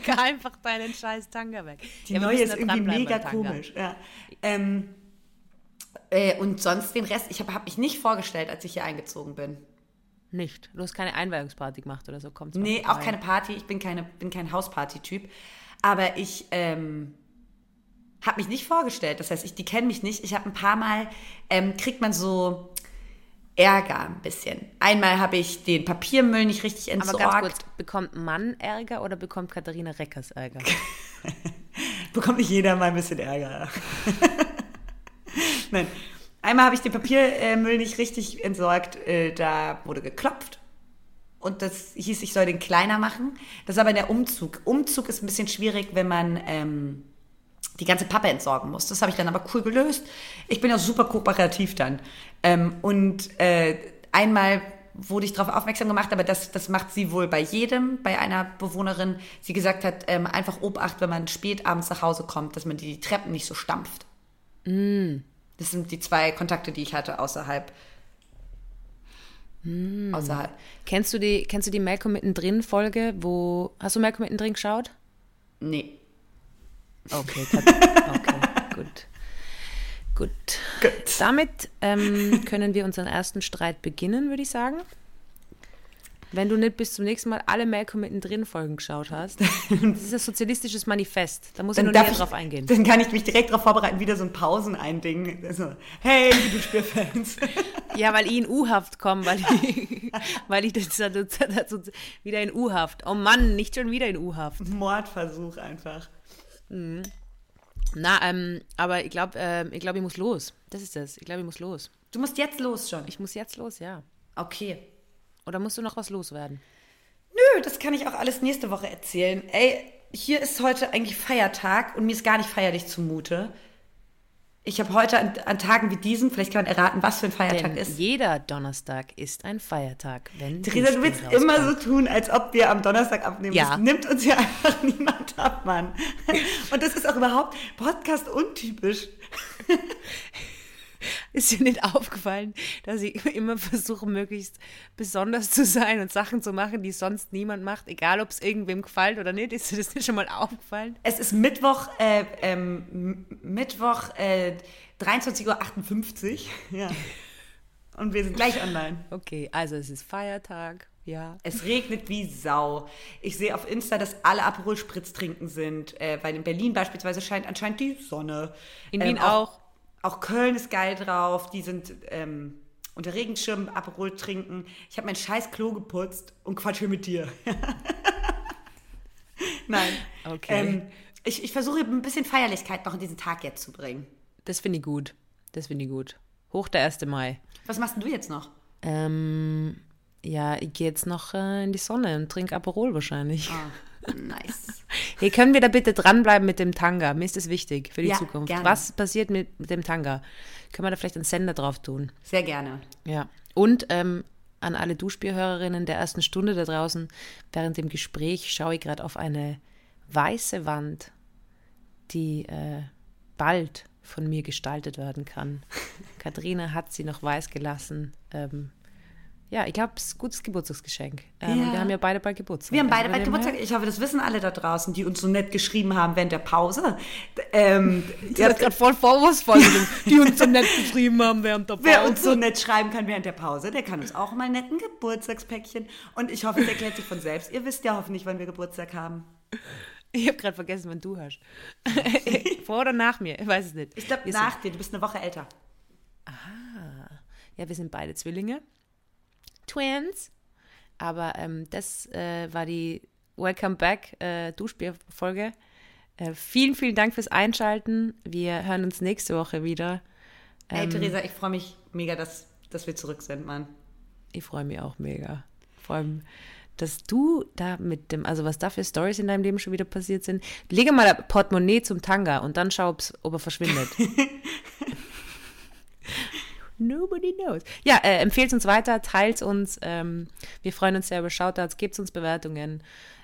pack einfach deinen scheiß Tanga weg. Die Ja, wir neue müssen ist da irgendwie dranbleiben mega beim Tanga. komisch. Ja. Ähm, äh, und sonst den Rest, ich habe hab mich nicht vorgestellt, als ich hier eingezogen bin. Nicht. Du hast keine Einweihungsparty gemacht oder so, kommt Nee, auch keine Party. Ich bin, keine, bin kein Hausparty-Typ. Aber ich ähm, habe mich nicht vorgestellt. Das heißt, ich, die kennen mich nicht. Ich habe ein paar Mal, ähm, kriegt man so Ärger ein bisschen. Einmal habe ich den Papiermüll nicht richtig Aber entsorgt. ganz kurz, bekommt Mann Ärger oder bekommt Katharina Reckers Ärger? Bekommt nicht jeder mal ein bisschen Ärger. Nein. Einmal habe ich den Papiermüll nicht richtig entsorgt. Äh, Da wurde geklopft. Und das hieß, ich soll den kleiner machen. Das ist aber der Umzug. Umzug ist ein bisschen schwierig, wenn man ähm, die ganze Pappe entsorgen muss. Das habe ich dann aber cool gelöst. Ich bin ja super kooperativ dann. Ähm, und äh, einmal wurde ich darauf aufmerksam gemacht, aber das, das macht sie wohl bei jedem, bei einer Bewohnerin. Sie gesagt hat, ähm, einfach Obacht, wenn man spät abends nach Hause kommt, dass man die Treppen nicht so stampft. Das sind die zwei Kontakte, die ich hatte außerhalb. Außerhalb. kennst du die, kennst du die Malcolm mittendrin Folge, wo, hast du Malcolm mittendrin geschaut? Nee. Okay, okay, gut. Gut. Gut. Damit ähm, können wir unseren ersten Streit beginnen, würde ich sagen. Wenn du nicht bis zum nächsten Mal alle Malcolm mittendrin Folgen geschaut hast, das ist ein sozialistisches Manifest. Da muss ich nur näher ich, drauf eingehen. Dann kann ich mich direkt darauf vorbereiten, wieder so ein Pausen-Einding. Also, hey, liebe Spielfans. Ja, weil ich in U-Haft komme, weil ich, weil ich das dazu, dazu, wieder in U-Haft. Oh Mann, nicht schon wieder in U-Haft. Mordversuch einfach. Na, ähm, aber ich glaube, ähm, ich, glaub, ich muss los. Das ist das. Ich glaube, ich muss los. Du musst jetzt los schon. Ich muss jetzt los, ja. Okay. Oder musst du noch was loswerden? Nö, das kann ich auch alles nächste Woche erzählen. Ey, hier ist heute eigentlich Feiertag und mir ist gar nicht feierlich zumute. Ich habe heute an, an Tagen wie diesen, vielleicht kann man erraten, was für ein Feiertag Denn ist. jeder Donnerstag ist ein Feiertag, wenn Theresa, du willst immer so rauskommt. tun, als ob wir am Donnerstag abnehmen. Ja. Das nimmt uns ja einfach niemand ab, Mann. Und das ist auch überhaupt Podcast untypisch. Ist dir nicht aufgefallen, dass ich immer versuche, möglichst besonders zu sein und Sachen zu machen, die sonst niemand macht, egal ob es irgendwem gefällt oder nicht? Ist dir das nicht schon mal aufgefallen? Es ist Mittwoch, äh, ähm, Mittwoch, äh, 23.58 Uhr. Ja. Und wir sind gleich online. Okay, also es ist Feiertag, ja. Es regnet wie Sau. Ich sehe auf Insta, dass alle Aperol Spritz trinken sind, äh, weil in Berlin beispielsweise scheint anscheinend die Sonne. In Ähm, Wien auch. Auch Köln ist geil drauf. Die sind ähm, unter Regenschirm Aperol trinken. Ich habe mein scheiß Klo geputzt und quatsche mit dir. Nein. Okay. Ähm, ich, ich versuche ein bisschen Feierlichkeit noch in diesen Tag jetzt zu bringen. Das finde ich gut. Das finde ich gut. Hoch der 1. Mai. Was machst denn du jetzt noch? Ähm, ja, ich gehe jetzt noch äh, in die Sonne und trinke Aperol wahrscheinlich. Ah, nice. Hey, können wir da bitte dranbleiben mit dem Tanga? Mir ist das wichtig für die Ja, Zukunft. gerne. Was passiert mit, mit dem Tanga? Können wir da vielleicht einen Sender drauf tun? Sehr gerne. Ja. Und ähm, an alle Duschbierhörerinnen der ersten Stunde da draußen, während dem Gespräch schaue ich gerade auf eine weiße Wand, die äh, bald von mir gestaltet werden kann. Katharina hat sie noch weiß gelassen. Ähm, ja, ich glaube, es ist ein gutes Geburtstagsgeschenk. Ähm, Ja. Wir haben ja beide bald Geburtstag. Wir haben beide Also bald Geburtstag. Ich hoffe, das wissen alle da draußen, die uns so nett geschrieben haben während der Pause. Ähm, Du hast gerade voll vorwurfsvoll, die uns so nett geschrieben haben während der Pause. Wer uns so nett schreiben kann während der Pause, der kann uns auch mal netten Geburtstagspäckchen. Und ich hoffe, es erklärt sich von selbst. Ihr wisst ja hoffentlich, wann wir Geburtstag haben. Ich habe gerade vergessen, wann du hast. Vor oder nach mir? Ich weiß es nicht. Ich glaube, nach dir. Du bist eine Woche älter. Ja, wir sind beide Zwillinge. Twins. Aber ähm, das äh, war die Welcome Back äh, Duschbier-Folge. Äh, vielen, vielen Dank fürs Einschalten. Wir hören uns nächste Woche wieder. Ähm, Theresa, ich freue mich mega, dass, dass wir zurück sind, Mann. Ich freue mich auch mega. Vor allem, dass du da mit dem, also was da für Stories in deinem Leben schon wieder passiert sind. Lege mal Portemonnaie zum Tanga und dann schau, ob er verschwindet. Nobody knows. Ja, äh, empfehlt uns weiter, teilt uns. Ähm, wir freuen uns sehr über Shoutouts, gebt uns Bewertungen,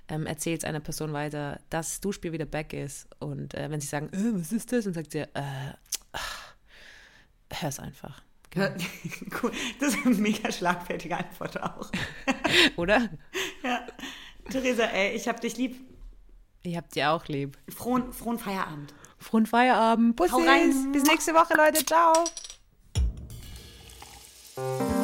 ähm, erzählt einer Person weiter, dass das Duschspiel wieder back ist. Und äh, wenn sie sagen, äh, was ist das? Und sagt sie, äh, hör's einfach. Ja, cool. Das ist eine mega schlagfertige Antwort auch. Oder? Ja. Theresa, ey, ich hab dich lieb. Ich hab dir auch lieb. Frohen, frohen Feierabend. Frohen Feierabend. Bussis. Bis nächste Woche, Leute. Ciao. Thank you.